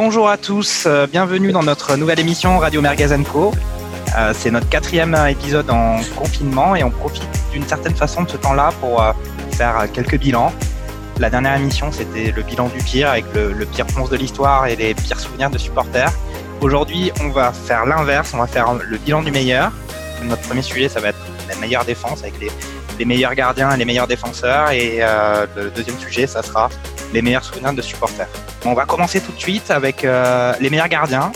bonjour à tous, euh, bienvenue dans notre nouvelle émission Radio Mergazenco. Euh, c'est notre quatrième épisode en confinement et on profite d'une certaine façon de ce temps-là pour euh, faire quelques bilans. La dernière émission, c'était le bilan du pire avec le, le pire ponce de l'histoire et les pires souvenirs de supporters. Aujourd'hui, on va faire l'inverse, on va faire le bilan du meilleur. Notre premier sujet, ça va être la meilleure défense avec les, les meilleurs gardiens et les meilleurs défenseurs. Et euh, le deuxième sujet, ça sera les meilleurs souvenirs de supporters. On va commencer tout de suite avec euh, les meilleurs gardiens.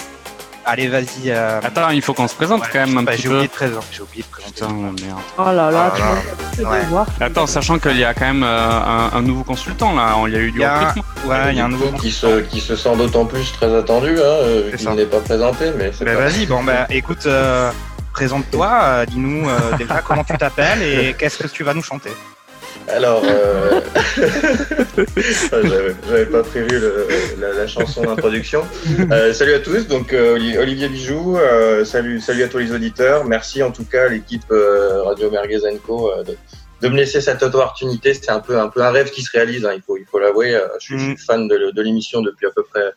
Allez, vas-y. Euh... Attends, il faut qu'on se présente Ouais, quand même un bah, petit J'ai peu. oublié de présenter. J'ai oublié de présenter. Putain, merde. Oh là là, Ah tu Ouais. Attends, sachant qu'il y a quand même euh, un, un nouveau consultant là, il y a eu du Il y a- recrutement. Ouais, il y a un nouveau. qui se, qui se sent d'autant plus très attendu, hein, euh, qu'il n'est pas présenté, mais c'est Bah, pas... vas-y, bon, bah, écoute, euh, présente-toi, euh, dis-nous euh, déjà comment tu t'appelles et qu'est-ce que tu vas nous chanter. Alors, euh... j'avais pas prévu le- la, la chanson d'introduction. Euh, salut à tous, donc euh, Oli- Olivier Bijoux, euh, salut, salut à tous les auditeurs. Merci en tout cas à l'équipe euh, Radio Merguez-Co euh, de, de me laisser cette opportunité. C'est un peu, un peu un rêve qui se réalise, hein, il faut, il faut l'avouer. Euh, Je, suis- je Mm. suis fan de, de l'émission depuis à peu près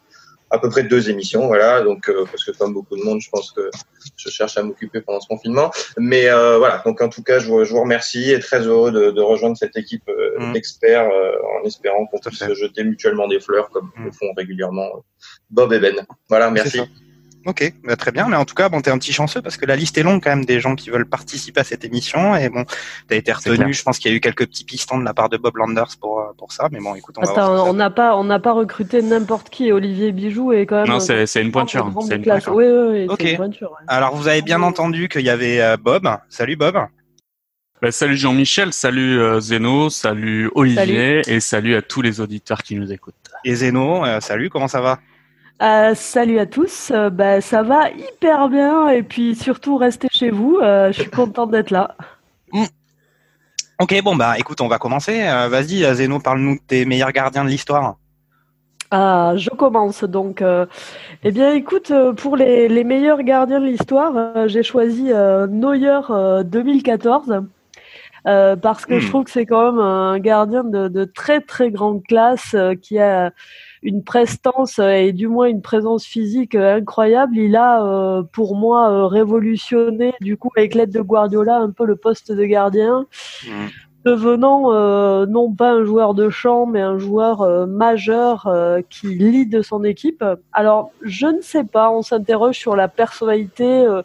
à peu près deux émissions, voilà. Donc, euh, parce que comme beaucoup de monde, je pense que je cherche à m'occuper pendant ce confinement. Mais euh, voilà, donc en tout cas, je vous, je vous remercie et très heureux de, de rejoindre cette équipe euh, Mm. d'experts euh, en espérant qu'on puisse se jeter mutuellement des fleurs comme Mm. le font régulièrement euh, Bob et Ben. Voilà, merci. Ok, bah, très bien. Mais en tout cas, bon, t'es un petit chanceux parce que la liste est longue quand même des gens qui veulent participer à cette émission. Et bon, t'as été retenu. Je pense qu'il y a eu quelques petits pistons de la part de Bob Landers pour, euh, pour ça. Mais bon, écoute, on va voir. on n'a pas, on n'a pas recruté n'importe qui. Olivier Bijoux est quand même. Non, c'est c'est une pointure. C'est une classe. pointure. Oui, oui, oui, Ok. c'est une pointure. ouais. Alors, vous avez bien entendu qu'il y avait euh, Bob. Salut Bob. Bah, salut Jean-Michel, salut euh, Zeno, salut Olivier et salut à tous les auditeurs qui nous écoutent. Et Zeno, euh, salut, comment ça va? Euh, salut à tous. Euh, bah, ça va hyper bien et puis surtout restez chez vous. Euh, je suis contente d'être là. Ok, bon, bah écoute, on va commencer. Vas-y, Zeno, parle-nous de tes meilleurs gardiens de l'histoire. Ah, je commence donc. eh bien, écoute, pour les, les meilleurs gardiens de l'histoire, j'ai choisi Neuer euh, 2014 euh, parce que je trouve que c'est quand même un gardien de, de très très grande classe euh, qui a une prestance euh, et du moins une présence physique euh, incroyable. Il a, euh, pour moi, révolutionné du coup avec l'aide de Guardiola un peu le poste de gardien devenant euh, non pas un joueur de champ, mais un joueur euh, majeur euh, qui lead son équipe. Alors, je ne sais pas, on s'interroge sur la personnalité, euh,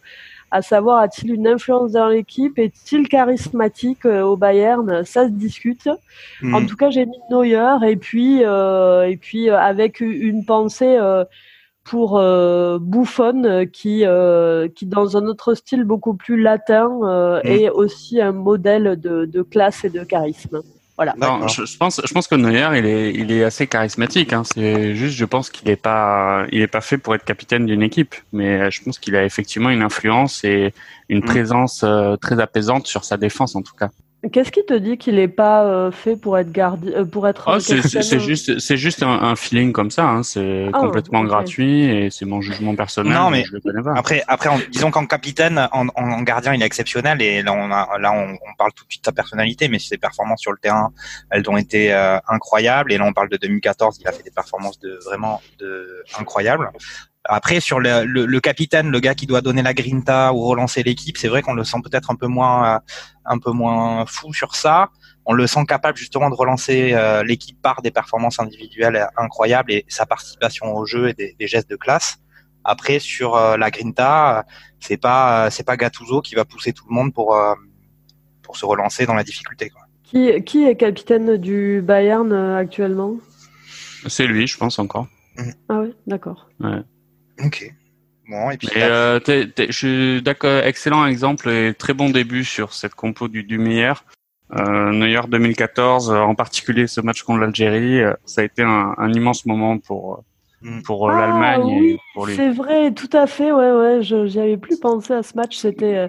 à savoir a-t-il une influence dans l'équipe, est-il charismatique euh, au Bayern? Ça se discute. Hmm. En tout cas, j'ai mis Neuer et puis euh, et puis euh, avec une pensée euh, pour euh, Buffon qui euh, qui dans un autre style beaucoup plus latin euh, est aussi un modèle de, de classe et de charisme. Voilà. Non, D'accord. je, je pense, je pense que Neuer, il est, il est assez charismatique. Hein. C'est juste, je pense qu'il est pas, il est pas fait pour être capitaine d'une équipe. Mais euh, je pense qu'il a effectivement une influence et une Mm. présence euh, très apaisante sur sa défense, en tout cas. Qu'est-ce qui te dit qu'il n'est pas euh, fait pour être gardien, euh, pour être Oh, un c'est juste, c'est juste un, un feeling comme ça. Hein. C'est Ah, complètement gratuit et c'est mon jugement personnel. Non, mais je le connais pas. Après, après, en- disons qu'en capitaine, en, en gardien, il est exceptionnel et là, on a, là, on, on parle tout de suite de sa personnalité, mais ses performances sur le terrain, elles ont été euh, incroyables. Et là, on parle de 2014, il a fait des performances de vraiment de incroyables. Après, sur le, le, le capitaine, le gars qui doit donner la grinta ou relancer l'équipe, c'est vrai qu'on le sent peut-être un peu moins, euh, un peu moins fou sur ça. On le sent capable justement de relancer euh, l'équipe par des performances individuelles incroyables et sa participation au jeu et des, des gestes de classe. Après, sur euh, la grinta, c'est pas, c'est pas Gattuso qui va pousser tout le monde pour, euh, pour se relancer dans la difficulté. Quoi. Qui, qui est capitaine du Bayern actuellement? C'est lui, je pense encore. Ah oui, d'accord. Ok. Bon, et puis euh, t'es- t'es- je suis d'accord, excellent exemple et très bon début sur cette compo du, du meilleur. Euh, Neuer 2014, euh, en particulier ce match contre l'Algérie, euh, ça a été un, un immense moment pour euh, Mm. pour Ah, l'Allemagne oui, et pour lui. C'est vrai, tout à fait, ouais, ouais. Je j'y avais plus pensé à ce match. C'était euh,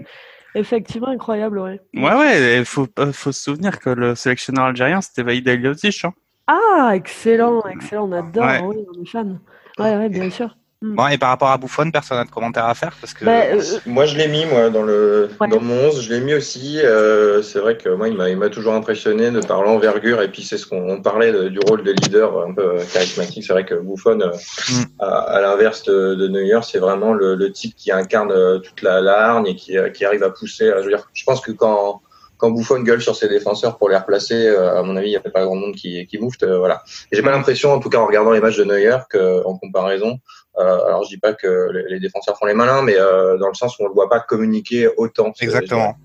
effectivement incroyable, ouais. Ouais, ouais, il faut, euh, faut se souvenir que le sélectionneur algérien, c'était Vaïd Aliouzic. Hein. Ah, excellent, excellent, on adore, Ouais. oui, on est fan. Ouais, ouais, bien sûr. Mm. Bon, et par rapport à Buffon, personne n'a de commentaire à faire parce que Bah, euh, Moi, je l'ai mis, moi, dans le Ouais. dans mon 11, je l'ai mis aussi. Euh, c'est vrai que moi, il m'a il m'a toujours impressionné de par l'envergure et puis c'est ce qu'on on parlait de- du rôle de leader un peu euh, charismatique. C'est vrai que Buffon, euh, Mm. à, à l'inverse de, de Neuer, c'est vraiment le, le type qui incarne toute la, la hargne et qui, qui arrive à pousser. Je veux dire, je pense que quand quand Buffon gueule sur ses défenseurs pour les replacer, euh, à mon avis, il n'y a pas grand monde qui, qui moufte. euh, voilà. J'ai pas l'impression, en tout cas en regardant les matchs de Neuer, que, en comparaison, alors je dis pas que les, défenseurs font les malins, mais euh, dans le sens où on le voit pas communiquer autant. exactement.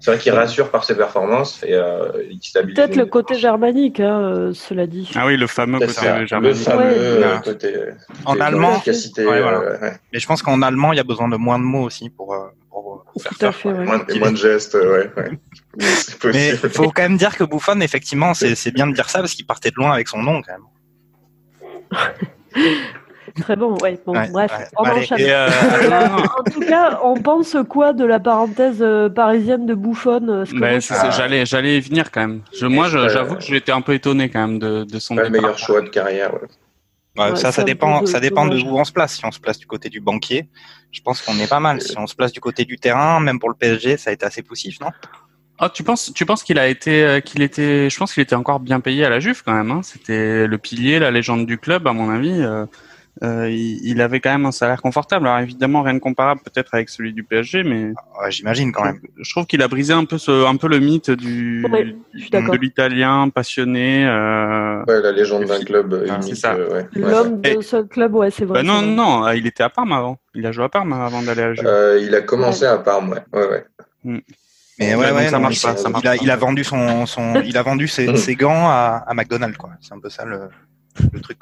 C'est vrai qu'il rassure par ses performances et euh, il stabilise. Peut-être le côté germanique, hein, euh, cela dit. Ah oui, le fameux côté ça, le germanique. fameux Ouais. euh, côté. En allemand, efficacité, ouais, voilà. euh, ouais. Mais je pense qu'en allemand, il y a besoin de moins de mots aussi pour, euh, pour, pour faire Tout à fait, ouais. Moins, et moins de gestes, ouais. ouais. C'est Mais possible. faut quand même dire que Buffon, effectivement, c'est c'est bien de dire ça parce qu'il partait de loin avec son nom quand même. Très bon, ouais. Bon, Ouais, bref, ouais. on Allez, enchaîne. Euh, Euh, en tout cas, on pense quoi de la parenthèse euh, parisienne de Buffon euh, bah, Ah. j'allais, j'allais y venir quand même. Je, moi, Euh, j'avoue que j'ai été un peu étonné quand même de, de son Pas le meilleur choix de carrière. Ouais. Ouais, Ouais, ça, ça dépend, peu ça dépend de où on se place. Si on se place du côté du banquier, je pense qu'on est pas mal. Si on se place du côté du terrain, même pour le PSG, ça a été assez poussif, non? Ah, tu penses, tu penses qu'il a été, qu'il était, je pense qu'il était encore bien payé à la Juve quand même. Hein. C'était le pilier, la légende du club, à mon avis. Euh, il, il avait quand même un salaire confortable. Alors évidemment, rien de comparable peut-être avec celui du PSG, mais Ouais, J'imagine quand même. je trouve qu'il a brisé un peu ce, un peu le mythe du, Ouais, de l'italien passionné. Euh... Ouais, la légende d'un club Ah, c'est ça. euh, ouais. Ouais. L'homme de ce club, ouais, c'est vrai. Bah non, vrai. non, non, il était à Parme avant. Il a joué à Parme avant d'aller à la Juve. Euh, il a commencé à Parme, ouais. ouais, ouais. Mais Ouais, ouais, donc ouais, ça non, marche il- pas, ça marche il a, pas. il a vendu son, son, il a vendu ses, ses gants à, à McDonald's, quoi. C'est un peu ça le, le truc.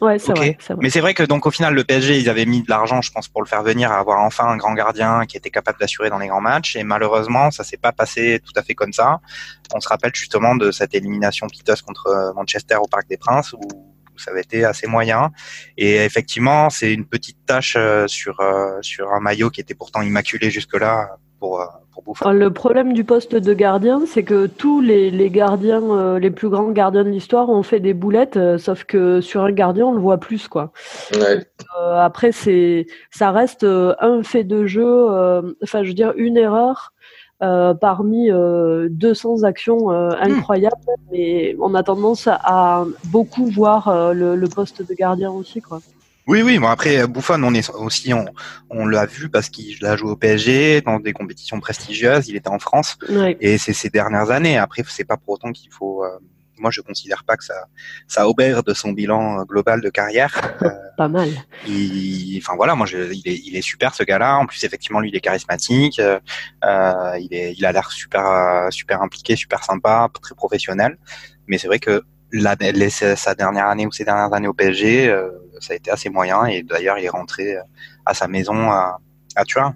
Ouais, c'est vrai. Mais c'est vrai que donc au final le PSG ils avaient mis de l'argent je pense pour le faire venir à avoir enfin un grand gardien qui était capable d'assurer dans les grands matchs et malheureusement ça s'est pas passé tout à fait comme ça. On se rappelle justement de cette élimination piteuse contre euh, Manchester au Parc des Princes où ça avait été assez moyen et effectivement c'est une petite tâche euh, sur euh, sur un maillot qui était pourtant immaculé jusque là pour euh, pour. Le problème du poste de gardien, c'est que tous les, les gardiens, euh, les plus grands gardiens de l'histoire ont fait des boulettes, euh, sauf que sur un gardien, on le voit plus, quoi. Ouais. Après, c'est, ça reste un fait de jeu, enfin, je veux dire, une erreur parmi euh, 200 actions euh, incroyables, mais on a tendance à beaucoup voir le, le poste de gardien aussi, quoi. Oui, oui. Bon après Buffon, on est aussi, on, on l'a vu parce qu'il a joué au PSG dans des compétitions prestigieuses. Il était en France Ouais. et c'est ces dernières années. Après, c'est pas pour autant qu'il faut. euh, moi, je considère pas que ça, ça obère de son bilan euh, global de carrière. Euh, Pas mal. il, enfin voilà, moi, je, il est, il est super ce gars-là. En plus, effectivement, lui, il est charismatique. euh, euh, il est, il a l'air super, euh, super impliqué, super sympa, très professionnel. Mais c'est vrai que la, les- sa dernière année ou ses dernières années au PSG, euh, ça a été assez moyen. Et d'ailleurs, il est rentré euh, à sa maison à, à Turin.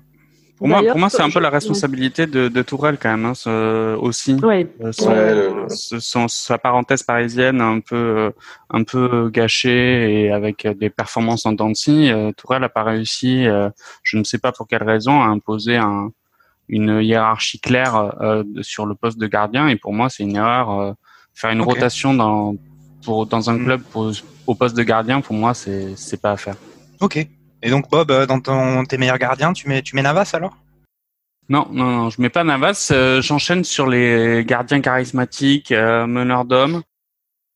Pour moi, pour moi, c'est un peu la responsabilité de, de Tourelle quand même, hein, ce- aussi. Ouais. Euh, son, Ouais, le- ce- son- sa parenthèse parisienne un peu euh, un peu gâchée et avec des performances en dents de scie, euh, Tourelle a pas réussi, euh, je ne sais pas pour quelle raison, à imposer un, une hiérarchie claire euh, sur le poste de gardien. Et pour moi, c'est une erreur. Faire une rotation dans pour dans un Mm. club pour- au poste de gardien, pour moi, c'est c'est pas à faire. Ok. Et donc Bob, euh, dans ton, tes meilleurs gardiens, tu mets, tu mets Navas alors? Non, non, non, je mets pas Navas. euh, J'enchaîne sur les gardiens charismatiques, euh, meneurs d'hommes.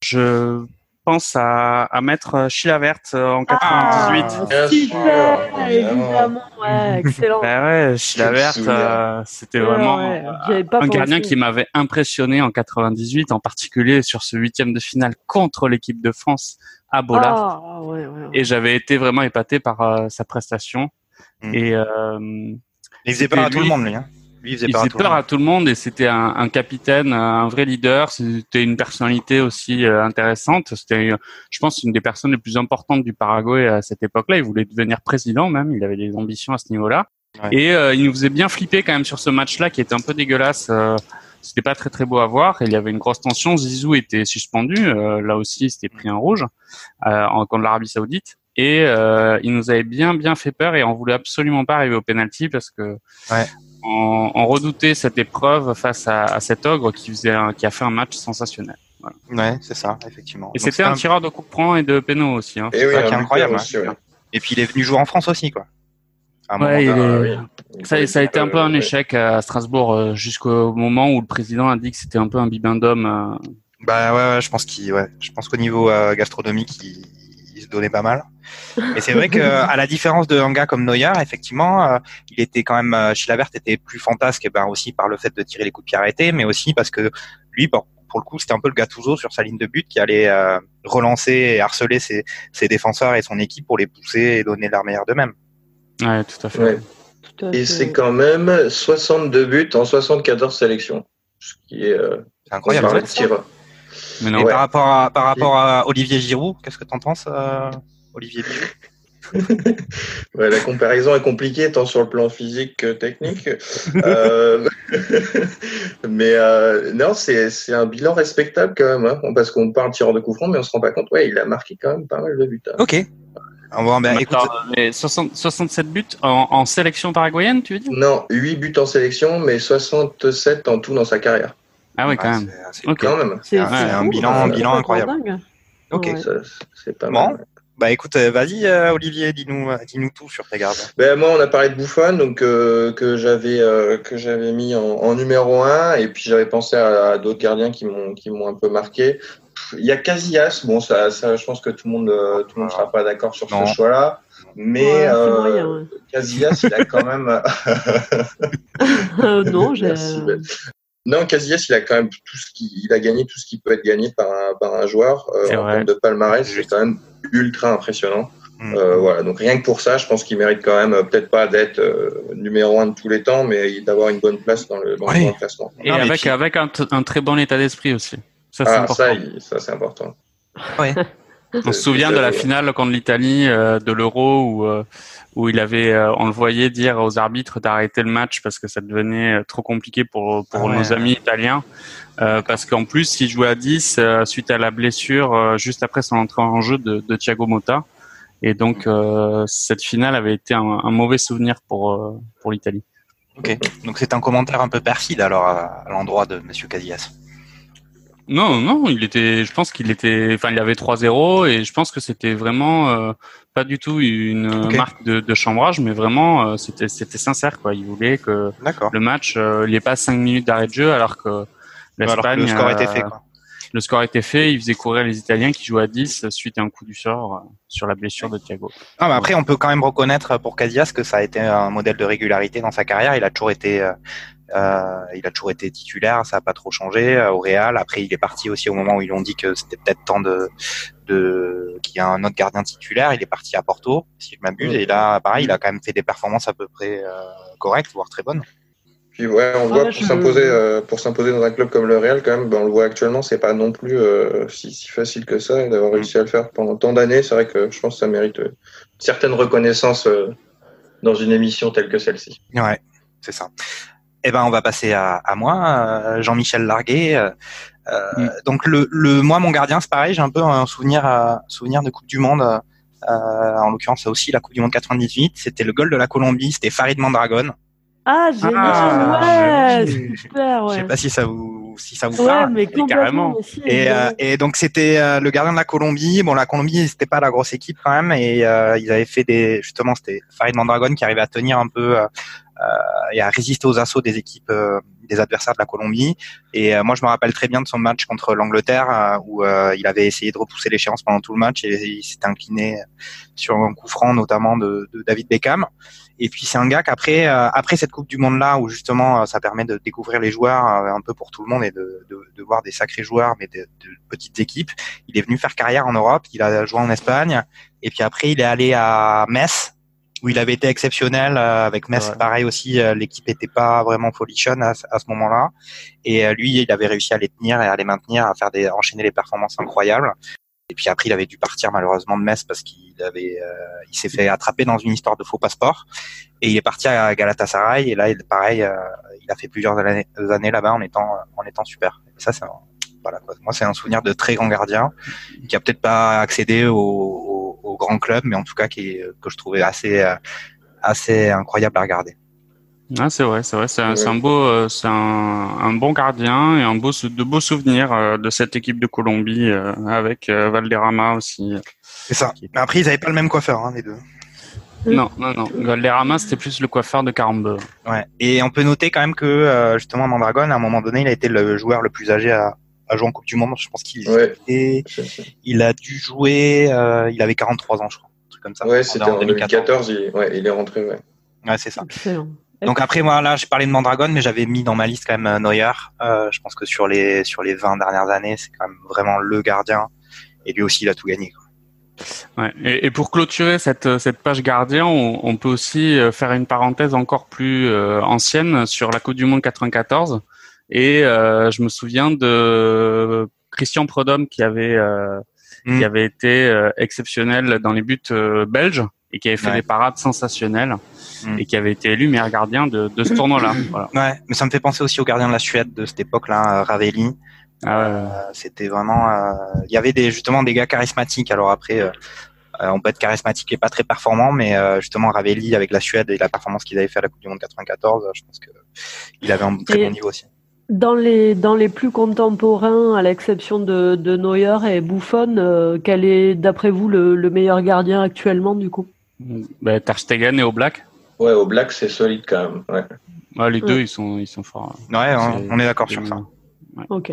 Je pense à, à mettre euh, Chilavert euh, en 98. Ah, super, évidemment, ouais, excellent. Bah ouais, Chilavert, souvenir. euh, c'était Ouais, vraiment ouais, euh, un gardien qui m'avait impressionné en 98, en particulier sur ce huitième de finale contre l'équipe de France à Bollard. Ah, ouais, ouais, ouais. Et j'avais été vraiment épaté par euh, sa prestation. Mm. Et euh, Il faisait peur à tout le monde, lui. Hein. Lui, il faisait il peur à faisait tout le peur monde. à tout le monde et c'était un, un capitaine, un vrai leader. C'était une personnalité aussi euh, intéressante. C'était, euh, je pense, une des personnes les plus importantes du Paraguay à cette époque-là. Il voulait devenir président même. Il avait des ambitions à ce niveau-là. Ouais. Et euh, il nous faisait bien flipper quand même sur ce match-là, qui était un peu dégueulasse. Euh, c'était pas très très beau à voir. Il y avait une grosse tension. Zizou était suspendu. Euh, là aussi, il s'était pris un rouge euh, en contre l'Arabie Saoudite. Et euh, il nous avait bien bien fait peur et on voulait absolument pas arriver au penalty parce que Ouais. On, on redoutait cette épreuve face à, à cet ogre qui faisait un- qui a fait un match sensationnel. Ouais, c'est ça, effectivement. Et c'était un tireur de coup de franc et de pénaux aussi. Hein. Et oui, ça qui est incroyable, aussi, ouais. Et puis il est venu jouer en France aussi, quoi. Ouais, ça, a été un peu un échec à Strasbourg jusqu'au moment où le président a dit que c'était un peu un bibendum. Bah ouais, je pense qu'il, ouais, je pense qu'au niveau gastronomique, il, donnait pas mal. Et c'est vrai que à la différence de un gars comme Neuer, effectivement, il était quand même, Chilavert était plus fantasque, ben aussi par le fait de tirer les coups de pied arrêtés, mais aussi parce que lui, bon, pour le coup, c'était un peu le Gattuso sur sa ligne de but qui allait euh, relancer et harceler ses, ses, défenseurs et son équipe pour les pousser et donner leur meilleur d'eux-mêmes. Ouais, tout à fait. et c'est quand même 62 buts en 74 sélections, ce qui est, euh, incroyable. Mais non. Et par rapport à, par rapport à Olivier Giroud, qu'est-ce que tu en penses, euh, Olivier Giroud? Ouais, la comparaison est compliquée tant sur le plan physique que technique. euh, mais euh, non, c'est un bilan respectable quand même, hein, parce qu'on parle tireur de coup franc, mais on se rend pas compte. Ouais, il a marqué quand même pas mal de buts. Hein. Ok. Bon, ben, écoute... mais 60, 67 buts en, en, sélection paraguayenne, tu veux dire? Non, 8 buts en sélection, mais 67 en tout dans sa carrière. Ah oui, quand même. C'est quand même. C'est un bilan, un bilan incroyable. Ok. C'est pas mal. Bah écoute, euh, vas-y euh, Olivier, dis-nous, dis-nous tout sur tes gardes. Ben moi, on a parlé de Buffon, donc euh, que j'avais que j'avais mis en, numéro 1 et puis j'avais pensé à, d'autres gardiens qui m'ont qui m'ont un peu marqué. Il y a Casillas, bon ça, ça je pense que tout le monde tout le monde sera pas d'accord sur ce choix-là. Mais Casillas, il a quand même. non, j'ai. Non, Casillas, il a quand même tout ce qui, il a gagné tout ce qui peut être gagné par un, par un joueur euh, en termes de palmarès. C'est quand même ultra impressionnant. Mm. Euh, voilà, donc rien que pour ça, je pense qu'il mérite quand même euh, peut-être pas d'être euh, numéro un de tous les temps, mais d'avoir une bonne place dans le, dans le classement. Et avec, avec un, un, très bon état d'esprit aussi. Ça, c'est ah, important. Ça, ça c'est important. Oui. On se souvient de la finale contre l'Italie de l'Euro où où il avait, euh, on le voyait dire aux arbitres d'arrêter le match parce que ça devenait euh, trop compliqué pour pour ah nos amis italiens. Euh, parce qu'en plus, il jouait à 10 euh, suite à la blessure juste après son entrée en jeu de, de Thiago Motta. Et donc, cette finale avait été un, un mauvais souvenir pour pour l'Italie. Ok, donc c'est un commentaire un peu perfide alors à, l'endroit de Monsieur Casillas. Non, non, il était. Je pense qu'il était. Enfin, il avait 3-0 et je pense que c'était vraiment euh, pas du tout une marque de, de, chambrage, mais vraiment euh, c'était c'était sincère quoi. Il voulait que le match euh, il n'y ait pas 5 minutes d'arrêt de jeu alors que l'Espagne. Le score était fait. Quoi. Le score était fait. Il faisait courir les Italiens qui jouaient à 10 suite à un coup du sort sur la blessure de Thiago. Ah, mais après, on peut quand même reconnaître pour Casillas que ça a été un modèle de régularité dans sa carrière. Il a toujours été euh, il a toujours été titulaire, ça n'a pas trop changé euh, au Real. Après, il est parti aussi au moment où ils ont dit que c'était peut-être temps de, de qu'il y a un autre gardien titulaire. Il est parti à Porto, si je m'abuse. Et là, pareil, il a quand même fait des performances à peu près euh, correctes, voire très bonnes. Puis ouais, on voit pour s'imposer euh, pour s'imposer dans un club comme le Real quand même, ben, on le voit actuellement, c'est pas non plus euh, si, si, facile que ça d'avoir réussi à le faire pendant tant d'années. C'est vrai que je pense que ça mérite une certaine reconnaissance dans une émission telle que celle-ci. Ouais, c'est ça. Eh ben, on va passer à, à moi, euh, Jean-Michel Larguet. Euh, mm. Donc le, le, moi, mon gardien, c'est pareil. J'ai un peu un souvenir, euh, souvenir de Coupe du Monde. en l'occurrence, aussi la Coupe du Monde 98. C'était le goal de la Colombie. C'était Farid Mandragon. Ah, génial, ah, ouais, super, ouais. Je sais pas si ça vous, si ça vous ouais, parle. Mais carrément. et, et donc c'était le gardien de la Colombie. Bon, la Colombie, c'était pas la grosse équipe quand même, et euh, ils avaient fait des, justement, c'était Farid Mandragon qui arrivait à tenir un peu euh, et à résister aux assauts des équipes euh, des adversaires de la Colombie. Et euh, moi, je me rappelle très bien de son match contre l'Angleterre où il avait essayé de repousser l'échéance pendant tout le match et il s'était incliné sur un coup franc, notamment de, de David Beckham. Et puis c'est un gars qu'après après cette Coupe du Monde là, où justement ça permet de découvrir les joueurs un peu pour tout le monde et de, de, de voir des sacrés joueurs, mais de, de, petites équipes. Il est venu faire carrière en Europe. Il a joué en Espagne. Et puis après, il est allé à Metz où il avait été exceptionnel euh, avec Metz. Pareil aussi, euh, l'équipe était pas vraiment folichonne à, à ce moment-là. Et euh, lui, il avait réussi à les tenir et à les maintenir, à faire des enchaîner les performances incroyables. Et puis après, il avait dû partir malheureusement de Metz parce qu'il avait, il s'est fait attraper dans une histoire de faux passeport. Et il est parti à Galatasaray. Et là, il, pareil, il a fait plusieurs années, années là-bas en étant, en étant super. Et ça, c'est voilà quoi. Moi, c'est un souvenir de très grand gardien qui a peut-être pas accédé au, au grand club, mais en tout cas qui, que je trouvais assez, euh, assez incroyable à regarder. Ah, c'est vrai, c'est vrai, c'est un, beau, euh, c'est un, un, bon gardien et un beau, de beaux souvenirs euh, de cette équipe de Colombie avec Valderrama aussi. C'est ça. Mais après, ils n'avaient pas le même coiffeur, hein, les deux. Non, non, non. Valderrama, c'était plus le coiffeur de Carambeu. Ouais. Et on peut noter quand même que euh, justement Mandragon, à un moment donné, il a été le joueur le plus âgé à, à jouer en Coupe du Monde. Je pense qu'il Ouais. était- C'est ça. il a dû jouer, euh, il avait 43 ans, je crois, un truc comme ça. Ouais, c'était en 2014. 2014, il, ouais, il est rentré, ouais. Ouais, c'est ça. Excellent. Donc après moi là, j'ai parlé de Mandragon, mais j'avais mis dans ma liste quand même euh, Neuer. Euh, je pense que sur les sur les 20 dernières années, c'est quand même vraiment le gardien. Et lui aussi, il a tout gagné. quoi. Ouais. Et, et pour clôturer cette, cette page gardien, on, on peut aussi faire une parenthèse encore plus euh, ancienne sur la Coupe du Monde 94. Et euh, je me souviens de Christian Prodhomme qui avait euh, Mm. qui avait été euh, exceptionnel dans les buts euh, belges et qui avait fait Ouais. des parades sensationnelles Mm. et qui avait été élu meilleur gardien de, de ce tournoi-là. Voilà. Ouais, mais ça me fait penser aussi au gardien de la Suède de cette époque-là, Ravelli. Ah ouais. Euh, C'était vraiment, euh, il y avait des justement des gars charismatiques. Alors après, euh, on peut être charismatique et pas très performant, mais euh, justement Ravelli avec la Suède et la performance qu'ils avaient fait à la Coupe du Monde 94, euh, je pense que il avait un très Et- bon niveau aussi. Dans les, dans les plus contemporains, à l'exception de, de Neuer et Buffon, euh, quel est, d'après vous, le, le meilleur gardien actuellement, du coup? Ben, Ter Stegen et Oblak. Ouais, au Black, c'est solide quand même. Ouais. Ouais, les Ouais. deux, ils sont, ils sont forts. Ouais, on, est d'accord sur ça. Ok.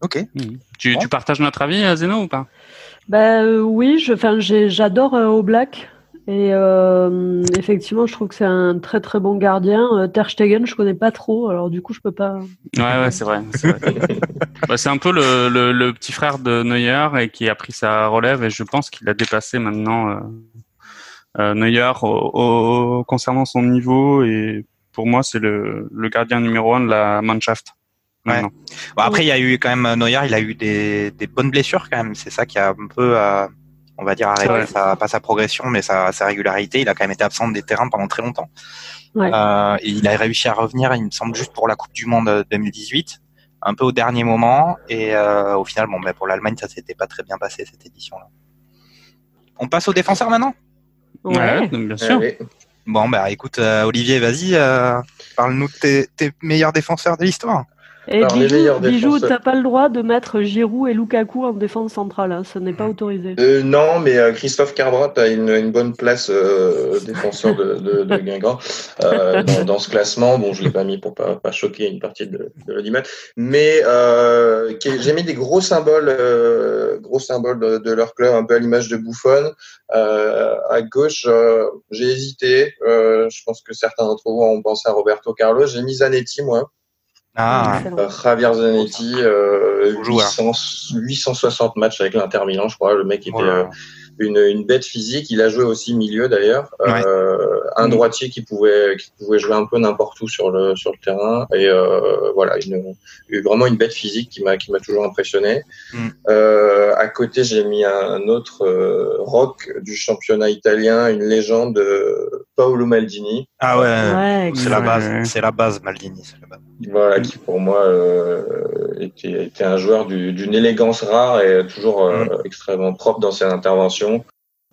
Ok. Mhm. Tu, Bon. tu partages notre avis, euh, Zeno, ou pas? Ben euh, oui, je, enfin, j'ai- j'adore euh, Oblak. Et euh, effectivement, je trouve que c'est un très très bon gardien. Euh, Ter Stegen, je connais pas trop, alors du coup, je peux pas. Ouais, ouais, c'est vrai. C'est vrai. Bah, c'est un peu le, le, le petit frère de Neuer et qui a pris sa relève et je pense qu'il a dépassé maintenant euh, euh, Neuer au, au- concernant son niveau et pour moi c'est le, le gardien numéro un de la Mannschaft. maintenant. Bon, après, il y a eu quand même Neuer, il a eu des, des bonnes blessures quand même. C'est ça qui a un peu, euh, on va dire, vrai. sa, pas sa progression, mais sa, sa régularité. Il a quand même été absent des terrains pendant très longtemps. Ouais. Euh, et il a réussi à revenir, il me semble, juste pour la Coupe du Monde euh, 2018, un peu au dernier moment. Et euh, au final, bon, ben, pour l'Allemagne, ça s'était pas très bien passé cette édition-là. On passe aux défenseurs maintenant? Ouais, bien sûr. Allez. Bon, bah écoute, euh, Olivier, vas-y, euh, parle-nous de tes, tes meilleurs défenseurs de l'histoire. Et Alors, Bijou, Bijou, t'as pas le droit de mettre Giroud et Lukaku en défense centrale, hein, ce n'est pas autorisé. Euh, non, mais euh, Christophe Carbrat a une, une bonne place euh, défenseur de, de, de Guingamp euh, dans, dans ce classement. Bon, je l'ai pas mis pour pas, pas choquer une partie de, de l'audimat, mais euh, j'ai mis des gros symboles, euh, gros symboles de, de leur club, un peu à l'image de Buffon. Euh, à gauche, euh, j'ai hésité. Euh, je pense que certains d'entre vous ont pensé à Roberto Carlos. J'ai mis Zanetti, moi. Ah. Euh, Javier Zanetti, euh, Bon joueur. 800 860 matchs avec l'Inter Milan, je crois. Le mec était voilà. euh, une, une bête physique. Il a joué aussi milieu d'ailleurs. Ouais. Euh, un Mm. droitier qui pouvait, qui pouvait jouer un peu n'importe où sur le sur le terrain. Et euh, voilà, une, vraiment une bête physique qui m'a qui m'a toujours impressionné. Mm. Euh, à côté, j'ai mis un autre euh, rock du championnat italien, une légende, Paolo Maldini. Ah ouais, Ouais, c'est la base, c'est la base, Maldini. c'est la base. Voilà, qui pour moi euh, était, était un joueur du- d'une élégance rare et toujours euh, extrêmement propre dans ses interventions.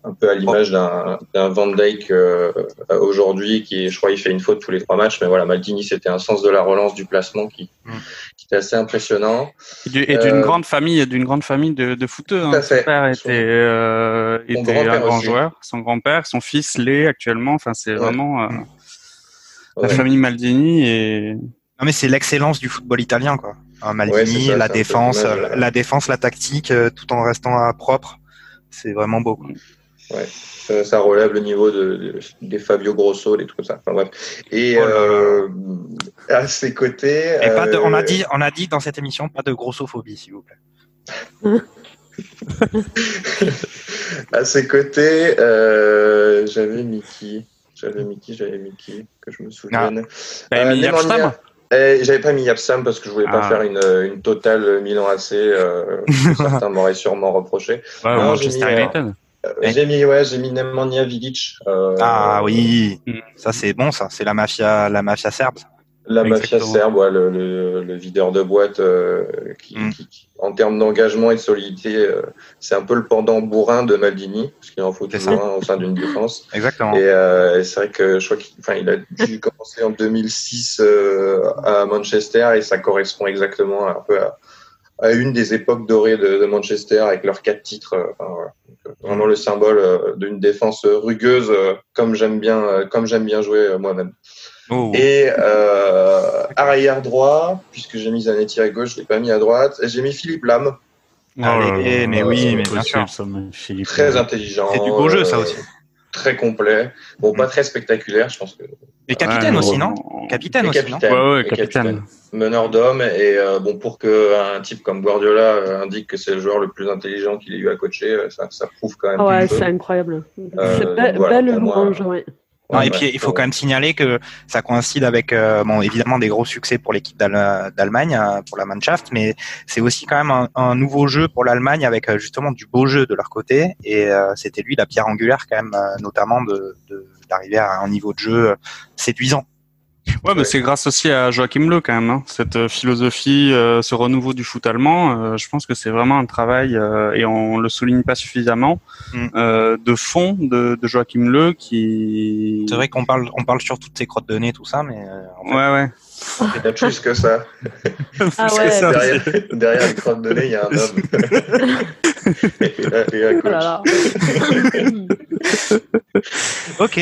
Un peu à l'image d'un Van Dyke euh, aujourd'hui, qui je crois il fait une faute tous les trois matchs, mais voilà, Maldini c'était un sens de la relance du placement qui, Mm. qui était assez impressionnant. Et du- et d'une Euh, grande famille, d'une grande famille de, de footeux. Hein. Son père Son- était, euh, était un grand aussi. joueur. Son grand-père, son fils l'est actuellement. Enfin, c'est Ouais. vraiment Ouais. la famille Maldini et Non mais c'est l'excellence du football italien quoi. Ah, Ouais, Maldini, ça, la un défense, l'image, la, la défense, la tactique, euh, tout en restant euh, propre. C'est vraiment beau. quoi. Ça, ça relève le niveau de, de- des Fabio Grosso, des trucs comme ça. Enfin, bref. Et Oh euh, à ses côtés, Et pas de, on a euh, dit, on a dit dans cette émission pas de grossophobie s'il vous plaît. À ses côtés, euh, j'avais Mickey. J'avais Mickey, j'avais Mickey, que je me Nemanja- Yapstam Eh, J'avais pas mis Yapsam parce que je voulais pas Ah. faire une, une totale Milan AC. Euh, que certains m'auraient sûrement reproché. ouais, Non, j'ai mis. Euh, Ouais. J'ai mis, ouais, j'ai mis Nemanja Vidic. euh, Ah oui, Mm. ça c'est bon ça, c'est la mafia, la mafia serbe. ça. La mafia serbe, ouais, le, le, le videur de boîte, euh, qui, Mm. qui- qui, en termes d'engagement et de solidité, euh, c'est un peu le pendant bourrin de Maldini, parce qu'il en faut toujours un au sein d'une défense. Exactement. Et, euh, et c'est vrai que je crois qu'il a dû commencer en 2006 euh, à Manchester et ça correspond exactement un peu à, à une des époques dorées de, de Manchester avec leurs quatre titres. euh, enfin, voilà. Donc, euh, vraiment le symbole d'une défense rugueuse, euh, comme j'aime bien, euh, comme j'aime bien jouer euh, moi-même. Oh. Et euh, arrière droit, puisque j'ai mis Zanetti à gauche, je l'ai pas mis à droite. et J'ai mis Philippe Lam, Allez, mais oui, mais bien sûr. ça, Philippe. très intelligent. C'est du beau jeu, ça euh, aussi. Très complet. Bon, pas très spectaculaire, je pense que. Et capitaine Ouais, aussi, ouais, non? Ouais. Capitaine Et aussi, non? capitaine. Ouais, ouais, Et capitaine. meneur d'hommes et euh, bon pour que un type comme Guardiola indique que c'est le joueur le plus intelligent qu'il ait eu à coacher, ça, ça prouve quand même. Ouais, c'est incroyable. Euh, c'est be- voilà, belle louange, ouais. Non, Ouais, et puis il faut quand même signaler que ça coïncide avec euh, bon évidemment des gros succès pour l'équipe d'Al- d'Allemagne euh, pour la Mannschaft, mais c'est aussi quand même un, un nouveau jeu pour l'Allemagne avec euh, justement du beau jeu de leur côté et euh, c'était lui la pierre angulaire quand même notamment de d'arriver à un niveau de jeu séduisant. Ouais, mais c'est grâce aussi à Joachim Le quand même. Hein. Cette euh, philosophie, euh, ce renouveau du foot allemand, euh, je pense que c'est vraiment un travail euh, et on le souligne pas suffisamment Mm. euh, de fond de, de Joachim Le qui. C'est vrai qu'on parle on parle sur toutes ces crottes de nez tout ça, mais euh, en fait, Ouais, ouais. Il y a plus que ça. Ah ouais. ça, derrière, derrière les crottes de nez, il y a un homme. et, et un Oh coach. là là. Ok,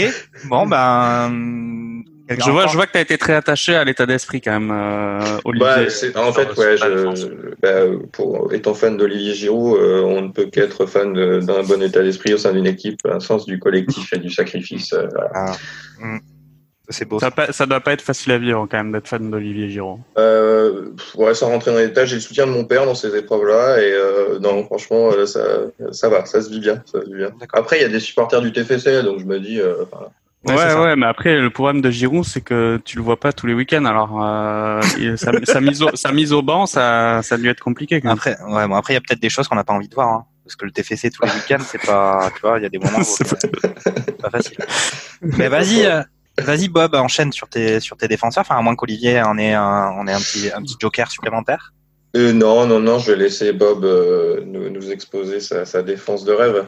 bon ben. Je vois, je vois que tu as été très attaché à l'état d'esprit quand même, euh, Olivier. Bah, c'est- en fait, ouais, je, bah, pour, étant fan d'Olivier Giroud, euh, on ne peut qu'être fan de- d'un bon état d'esprit au sein d'une équipe, un sens du collectif et du sacrifice. euh, voilà. Ah, hmm. C'est beau. Ça, ça doit pas être facile à vivre quand même d'être fan d'Olivier Giroud. Euh, ouais, sans rentrer dans les détails, j'ai le soutien de mon père dans ces épreuves-là et euh, non, franchement, euh, ça, ça va, ça se vit bien, ça se vit bien. D'accord. Après, il y a des supporters du TFC, donc je me dis, euh, Ouais, Ouais, mais après, le problème de Giroud, c'est que tu le vois pas tous les week-ends. Alors, euh, sa, sa mise au, sa mise au banc, ça, ça a dû être compliqué quand même. Après, ouais, bon, après il y a peut-être des choses qu'on n'a pas envie de voir, hein, parce que le TFC tous les week-ends, c'est pas, tu vois, il y a des moments où C'est c'est pas facile. Mais vas-y, euh, vas-y Bob, enchaîne sur tes sur tes défenseurs, enfin à moins qu'Olivier en ait un, on ait un petit un petit joker supplémentaire. euh, non, non, non, je vais laisser Bob euh, nous, nous exposer sa, sa défense de rêve.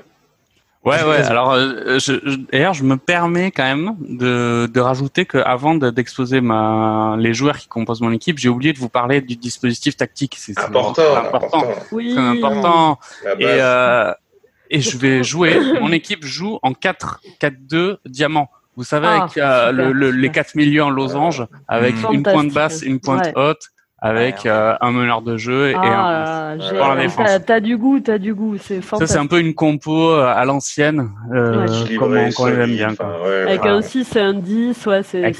Ouais, ouais. Alors, euh, je, je- d'ailleurs, je me permets quand même de, de rajouter que avant de- d'exposer ma les joueurs qui composent mon équipe, j'ai oublié de vous parler du dispositif tactique. C'est c'est Important, important, important. Oui. très important. Et euh, et je vais jouer. Mon équipe joue en 4 4-2 diamant. Vous savez, Ah, avec euh, super, le, le- les super. 4 milieux en losange, avec Mmh. une pointe basse, une pointe Ouais. haute, avec Ouais, euh, un meneur de jeu et un. Ah, Pour génial. la défense. T'as- T'as du goût, t'as du goût, c'est Ça, c'est un peu une compo euh, à l'ancienne, euh, Ouais. comme on, comme on aime solide, bien. enfin, Quoi. ouais, Avec un 6 et un 10, ouais, c'est.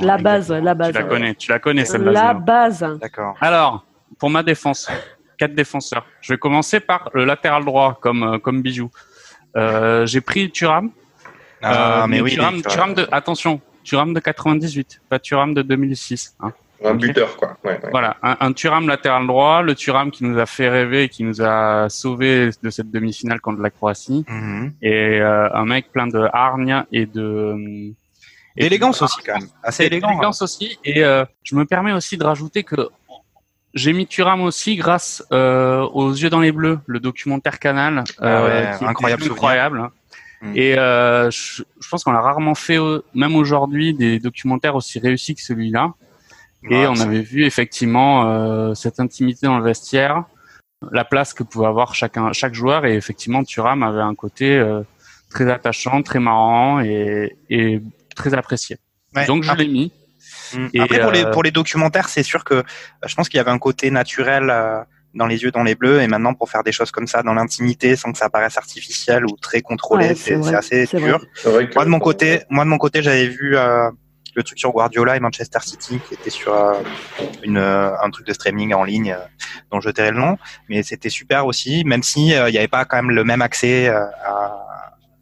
La base, ouais, la base. Tu la connais, tu la connais La celle-là. base. D'accord. Alors, pour ma défense, quatre défenseurs. Je vais commencer par le latéral droit, comme euh, comme bijou. Euh, J'ai pris Thuram. Ah, Euh, mais oui. Thuram, oui, Thuram de attention, Thuram de 98, pas Thuram de 2006. hein. Un buteur, quoi. Ouais, ouais. Voilà, un, un Thuram latéral droit, le Thuram qui nous a fait rêver, et qui nous a sauvés de cette demi-finale contre la Croatie, Mhm. et euh, un mec plein de hargne et de et Élégance aussi quand même, assez C'est élégant. hein. élégance aussi. Et euh, je me permets aussi de rajouter que j'ai mis Thuram aussi grâce euh, aux yeux dans les bleus, le documentaire Canal, Ah ouais, qui incroyable incroyable. hein. Mm. Et euh, je, je pense qu'on a rarement fait, euh, même aujourd'hui, des documentaires aussi réussis que celui-là. Et Ouais, on avait vu effectivement euh, cette intimité dans le vestiaire, la place que pouvait avoir chacun, chaque joueur. Et effectivement, Thuram avait un côté euh, très attachant, très marrant et, et très apprécié. Ouais. Donc je l'ai mis. Mm. Et, Après, pour, les, euh, pour les documentaires, c'est sûr que euh, je pense qu'il y avait un côté naturel euh, dans les yeux, dans les bleus, et maintenant pour faire des choses comme ça dans l'intimité, sans que ça paraisse artificiel ou très contrôlé, Ouais, c'est assez dur. vrai. C'est vrai que- Moi de mon côté, moi de mon côté, j'avais vu euh, le truc sur Guardiola et Manchester City qui était sur euh, une euh, un truc de streaming en ligne euh, dont je tairai le nom, mais c'était super aussi, même si euh, il n'y avait pas quand même le même accès euh, à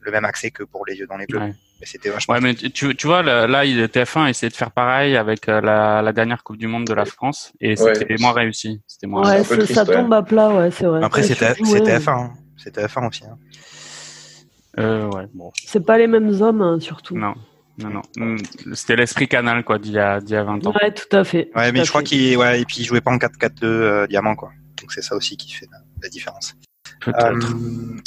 le même accès que pour les yeux dans les bleus. Ouais. Mais c'était vachement. Ouais, mais tu, tu vois, là, là, il- TF1 essayait de faire pareil avec euh, la, la dernière Coupe du Monde de la France et Ouais. c'était moins réussi. C'était moins Ouais, ça ouais. tombe à plat, ouais, c'est vrai. Après c'était surtout, c'était ouais, F1, hein. c'était F1 aussi. hein. Euh, ouais, bon, C'est pas les mêmes hommes, hein, surtout. non, non, non. Hum, C'était l'esprit canal, quoi, d'il y a, d'il y a 20 ans. Ouais, tout à fait. Ouais, mais je crois qu'il ouais, et puis il jouait pas en 4-4-2 euh, diamant quoi. Donc c'est ça aussi qui fait la, la différence. Peut-être. Euh,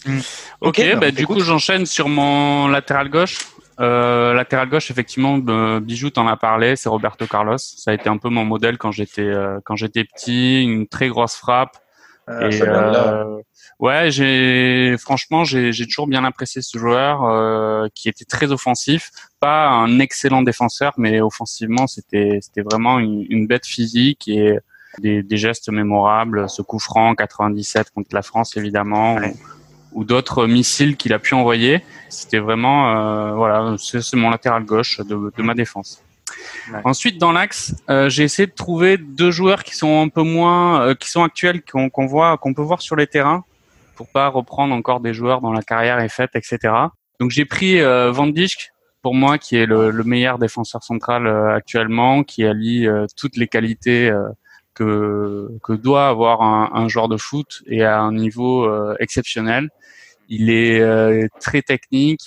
mm. Ok, ok, bah, bah, du écoute. coup, j'enchaîne sur mon latéral gauche. Euh, latéral gauche, effectivement, euh, Bijou t'en a parlé, c'est Roberto Carlos. Ça a été un peu mon modèle quand j'étais euh, quand j'étais petit, une très grosse frappe, Et, ça vient de là. euh, ouais, j'ai franchement j'ai toujours bien apprécié ce joueur euh, qui était très offensif, pas un excellent défenseur, mais offensivement c'était c'était vraiment une, une bête physique et des, des gestes mémorables, ce coup franc 97 contre la France évidemment, Ouais. ou, ou d'autres missiles qu'il a pu envoyer. C'était vraiment euh, voilà, c'est c'est mon latéral gauche de, de ma défense. Ensuite, dans l'axe, euh, j'ai essayé de trouver deux joueurs qui sont un peu moins, euh, qui sont actuels, qu'on qu'on voit, qu'on peut voir sur les terrains, pour pas reprendre encore des joueurs dont la carrière est faite, etc. Donc j'ai pris euh, Van Dijk pour moi, qui est le, le meilleur défenseur central euh, actuellement, qui allie euh, toutes les qualités euh, que que doit avoir un, un joueur de foot et à un niveau exceptionnel. Il est très technique,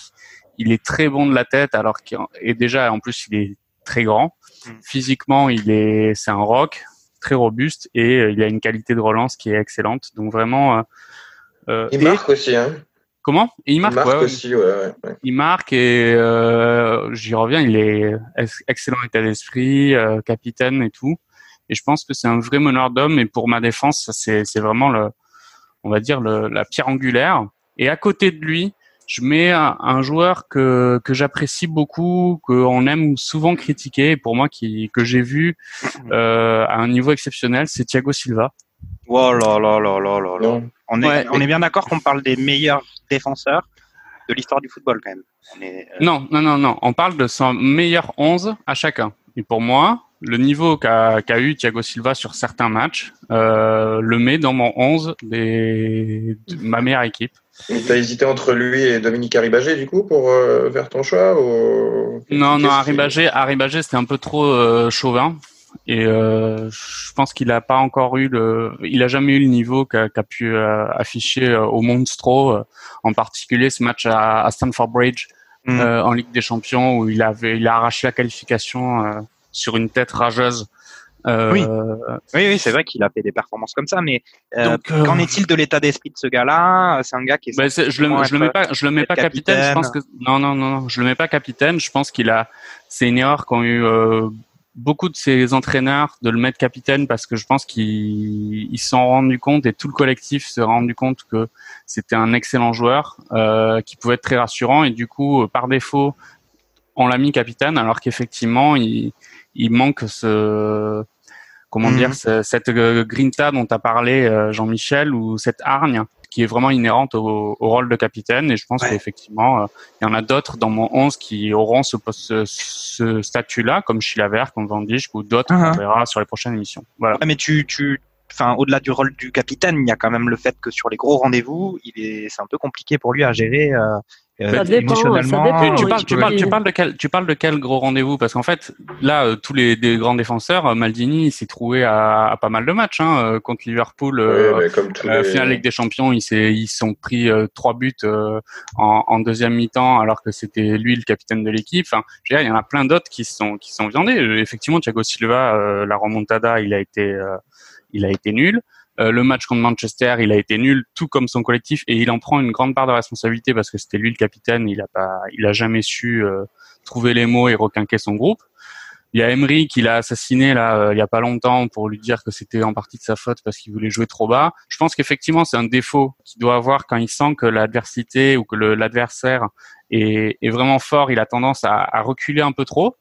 il est très bon de la tête, alors qu'il et déjà en plus il est très grand. Mm. Physiquement, il est, c'est un rock, très robuste et euh, il a une qualité de relance qui est excellente. Donc vraiment. euh, euh, Il et- marque aussi, hein. Comment? Et il marque, ouais, ouais. aussi, ouais, ouais, ouais. Il marque et euh, j'y reviens. Il est ex- excellent état d'esprit, euh, capitaine et tout. Et je pense que c'est un vrai meneur d'hommes. Et pour ma défense, ça, c'est c'est vraiment le, on va dire le, la pierre angulaire. Et à côté de lui, je mets un, un joueur que que j'apprécie beaucoup, qu'on aime souvent critiquer. Et pour moi, qui que j'ai vu euh, à un niveau exceptionnel, c'est Thiago Silva. Oh là là là là là là. On est, Ouais. on est bien d'accord qu'on parle des meilleurs défenseurs de l'histoire du football quand même. On est, euh, Non, non, non, non. On parle de son meilleur 11 à chacun. Et pour moi, le niveau qu'a qu'a eu Thiago Silva sur certains matchs euh, le met dans mon 11 des, de ma meilleure équipe. Mais T'as hésité entre lui et Dominique Arribagé, du coup, pour euh, faire ton choix ou... Non, non, Arribagé, Arribagé, c'était un peu trop euh, chauvin. Et euh, je pense qu'il a pas encore eu le, il a jamais eu le niveau qu'a pu euh, afficher euh, au Monstro, euh, en particulier ce match à, à Stamford Bridge Mm. euh, en Ligue des Champions où il avait, il a arraché la qualification euh, sur une tête rageuse. Euh, Oui. Oui, oui, c'est vrai qu'il a fait des performances comme ça, mais euh, euh, qu'en est-il de l'état d'esprit de ce gars-là? C'est un gars qui est Ben, c'est- je le, je le mets pas, je le mets pas capitaine. Je pense que non, non, non, non, je le mets pas capitaine. Je pense qu'il a, c'est une erreur qu'ont eu euh, beaucoup de ses entraîneurs de le mettre capitaine parce que je pense qu'ils ils se sont rendus compte et tout le collectif s'est rendu compte que c'était un excellent joueur euh, qui pouvait être très rassurant et du coup, euh, par défaut, on l'a mis capitaine alors qu'effectivement, il, il manque ce comment Mhm. dire ce- cette euh, grinta dont tu as parlé euh, Jean-Michel ou cette hargne qui est vraiment inhérente au, au rôle de capitaine et je pense Ouais. qu'effectivement euh, il y en a d'autres dans mon 11 qui auront ce, ce, ce statut-là comme Chilavert, comme Van Dijk ou d'autres Mhm. qu'on verra sur les prochaines émissions. Voilà. Ouais, mais tu, tu, enfin, au-delà du rôle du capitaine, il y a quand même le fait que sur les gros rendez-vous, il est, c'est un peu compliqué pour lui à gérer. Euh, Ça dépend, ça émotionnellement. dépend, tu, parles, tu tu, peux parles, tu dire. parles de quel, tu parles de quel gros rendez-vous? Parce qu'en fait, là, euh, tous les des grands défenseurs, euh, Maldini, il s'est trouvé à, à pas mal de matchs hein, euh, contre Liverpool. euh, comme tous Euh, les... finale Ligue des Champions, ils s'est- ils se sont pris euh, trois buts euh, en, en deuxième mi-temps, alors que c'était lui le capitaine de l'équipe. Enfin, je veux dire, il y en a plein d'autres qui sont qui sont viandés. Effectivement, Thiago Silva, euh, la remontada, il a été euh, il a été nul. Euh, le match contre Manchester, il a été nul, tout comme son collectif, et il en prend une grande part de responsabilité parce que c'était lui le capitaine. Il a pas, il a jamais su euh, trouver les mots et requinquer son groupe. Il y a Emery qui l'a assassiné là euh, il y a pas longtemps pour lui dire que c'était en partie de sa faute parce qu'il voulait jouer trop bas. Je pense qu'effectivement c'est un défaut qu'il doit avoir quand il sent que l'adversité ou que l'adversaire est, vraiment fort. Il a tendance à reculer un peu trop.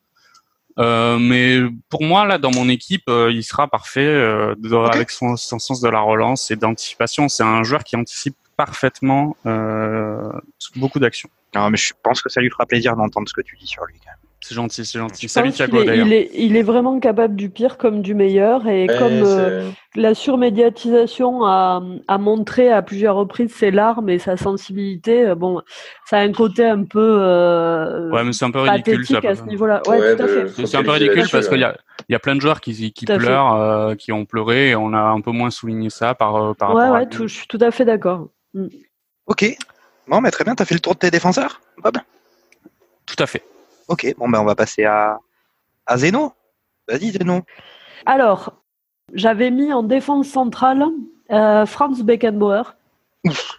Euh, mais pour moi là dans mon équipe euh, il sera parfait euh, de- avec son, son sens de la relance et d'anticipation. C'est un joueur qui anticipe parfaitement euh, beaucoup d'actions. Non, mais je pense que ça lui fera plaisir d'entendre ce que tu dis sur lui. quand même. C'est gentil, c'est gentil. Je Salut pense Thiago qu'il est- d'ailleurs. il, est, il est vraiment capable du pire comme du meilleur et Ouais, comme euh, la surmédiatisation a, a montré à plusieurs reprises ses larmes et sa sensibilité, euh, bon, ça a un côté un peu euh, Ouais, mais c'est un peu ridicule ça. à ce niveau-là. Ouais, Ouais, tout à de- fait. C'est un peu ridicule parce qu'il y a, il y a plein de joueurs qui, qui pleurent, euh, qui ont pleuré, et on a un peu moins souligné ça par, euh, par Ouais, rapport à ouais, tout- je suis tout à fait d'accord. Ok. Bon, mais très bien. T'as fait le tour de tes défenseurs, Bob? Tout à fait. Ok. Bon, ben on va passer à à Zeno. Vas-y, Zeno. Alors, j'avais mis en défense centrale euh, Franz Beckenbauer.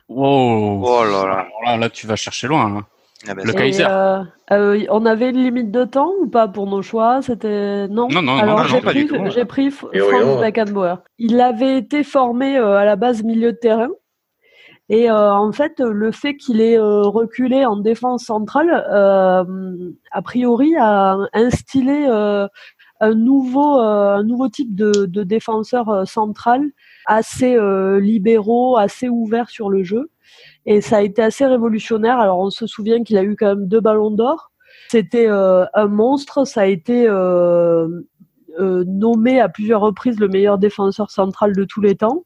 Wow. Oh là là. Là, là, tu vas chercher loin. là. Ah bah, Le Kaiser. euh, euh, on avait une limite de temps ou pas pour nos choix? C'était non? Non, non, non, Alors non, j'ai pas pris, du tout. j'ai pris Franz non. Beckenbauer. Il avait été formé euh, à la base milieu de terrain. Et euh, en fait, le fait qu'il ait euh, reculé en défense centrale, euh, a priori, a instillé euh, un nouveau, un nouveau type de, de défenseur central, assez libéraux, assez ouvert sur le jeu. Et ça a été assez révolutionnaire. Alors, on se souvient qu'il a eu quand même deux ballons d'or. C'était un monstre. Ça a été euh, euh, nommé à plusieurs reprises le meilleur défenseur central de tous les temps.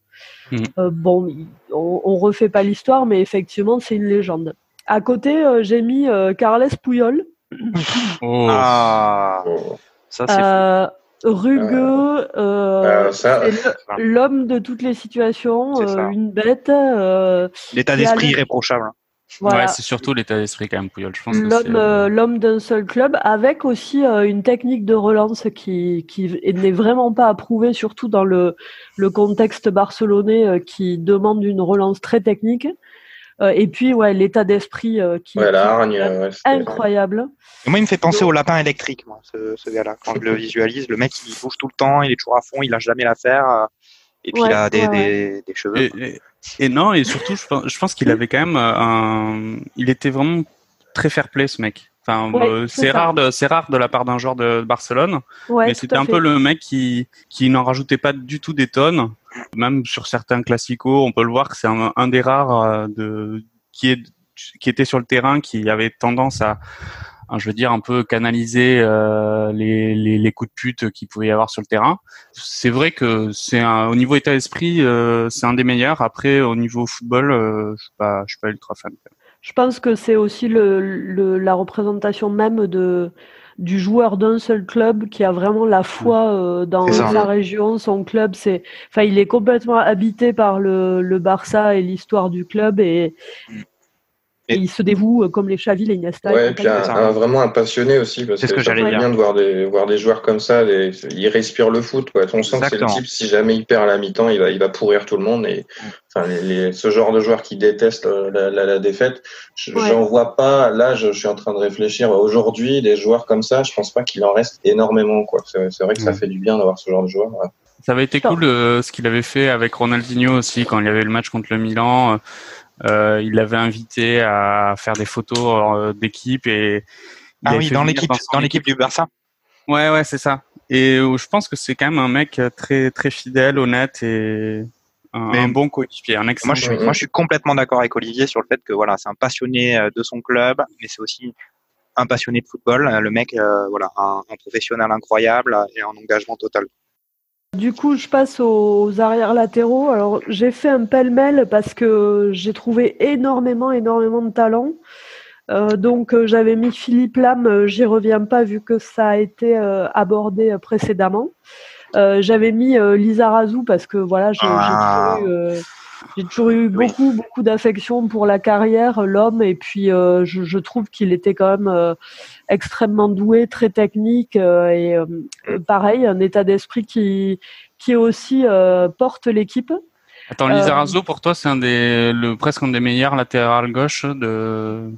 Mhm. Euh, bon, on, on refait pas l'histoire, mais effectivement, c'est une légende. À côté, euh, j'ai mis euh, Carles Puyol, Oh. Ah, ça c'est euh, euh, Ah, l'homme de toutes les situations, euh, une bête. euh, L'état d'esprit le- irréprochable. Voilà. Ouais, c'est surtout l'état d'esprit quand même, Puyol. Je pense que c'est, L'homme, euh, euh, l'homme d'un seul club, avec aussi euh, une technique de relance qui, qui n'est vraiment pas approuvée, surtout dans le, le contexte barcelonais euh, qui demande une relance très technique. Euh, et puis, ouais, l'état d'esprit euh, qui, Ouais, qui la est hargne, incroyable. Et moi, il me fait penser Donc- au lapin électrique, moi, ce, ce gars-là. Quand je le visualise, le mec, il bouge tout le temps, il est toujours à fond, il lâche jamais l'affaire. Et puis, Ouais, il a des, ouais, des, des cheveux. Et, et- et non, et surtout, je pense, qu'il avait quand même euh, un. Il était vraiment très fair play, ce mec. Enfin, Ouais, euh, c'est rare, de, c'est rare de la part d'un joueur de Barcelone, Ouais, mais c'était un fait. peu le mec qui, qui n'en rajoutait pas du tout des tonnes. Même sur certains classicos, on peut le voir que c'est un, un des rares euh, de qui est qui était sur le terrain, qui avait tendance à, à, je veux dire, un peu canaliser euh, les, les, les coups de pute qu'il pouvait y avoir sur le terrain. C'est vrai que c'est un, au niveau état d'esprit, euh, c'est un des meilleurs. Après, au niveau football, euh, je suis pas, je suis pas ultra fan. Je pense que c'est aussi le, le- la représentation même de, du joueur d'un seul club qui a vraiment la foi euh, dans sa région, son club. C'est, enfin, il est complètement habité par le, le Barça et l'histoire du club et, Mm. Et Et- il se dévoue euh, comme les Xavi, les Iniesta. et Ouais, puis compagnie. un, vraiment un passionné aussi, parce C'est que, ce que j'allais bien de voir des, voir des joueurs comme ça, des, ils respirent le foot, quoi. On sent que c'est le type, si jamais il perd à la mi-temps, il va, il va pourrir tout le monde. Et, enfin, les, les- ce genre de joueur qui déteste euh, la, la, la défaite, je Ouais. j'en vois pas. Là, je, je suis en train de réfléchir. Aujourd'hui, des joueurs comme ça, je pense pas qu'il en reste énormément, quoi. C'est vrai que ça Mm. fait du bien d'avoir ce genre de joueur. ouais. Ça avait été cool euh, ce qu'il avait fait avec Ronaldinho aussi quand il y avait le match contre le Milan. Euh, il l'avait invité à faire des photos euh, d'équipe et Ah oui, dans l'équipe, dans l'équipe du Barça. Ouais, ouais, c'est ça. Et euh, je pense que c'est quand même un mec très très fidèle, honnête et un, Mais- un bon coéquipier, un excellent. Moi, je suis, moi, je suis complètement d'accord avec Olivier sur le fait que voilà, c'est un passionné de son club, mais c'est aussi un passionné de football. Le mec, euh, voilà, un, un professionnel incroyable et un engagement total. Du coup, je passe aux arrières latéraux. Alors, j'ai fait un pêle-mêle parce que j'ai trouvé énormément, énormément de talent. Euh, donc, euh, j'avais mis Philippe Lam, euh, j'y reviens pas vu que ça a été euh, abordé précédemment. Euh, j'avais mis Lisa Razou parce que voilà, j'ai Ah. euh, j'ai toujours eu Oui. beaucoup, beaucoup d'affection pour la carrière, l'homme, et puis euh, je, je trouve qu'il était quand même euh, extrêmement doué, très technique, euh, et euh, euh, pareil, un état d'esprit qui, qui aussi euh, porte l'équipe. Attends, Euh, Lizarazo, pour toi, c'est un des, le, presque un des meilleurs latérales gauche de.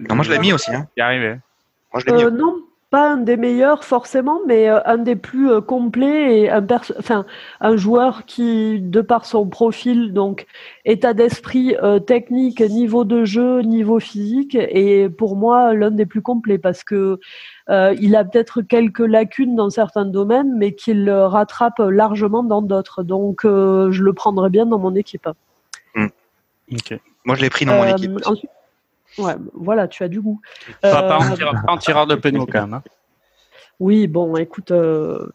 Non, moi, je l'ai mis aussi. Hein. Est arrivé. Moi, je l'ai mis. Non, pas un des meilleurs forcément, mais euh, un des plus euh, complets et un, perso- enfin, un joueur qui, de par son profil, donc état d'esprit, euh, technique, niveau de jeu, niveau physique, est pour moi l'un des plus complets parce que euh, il a peut-être quelques lacunes dans certains domaines, mais qu'il rattrape largement dans d'autres. Donc, euh, je le prendrais bien dans mon équipe. Ok. Moi, je l'ai pris dans mon équipe aussi. ensuite- ouais, voilà, tu as du goût. Pas, pas, en Euh, tireur, pas en tireur de pénaux quand même. hein. Oui, bon, écoute, euh,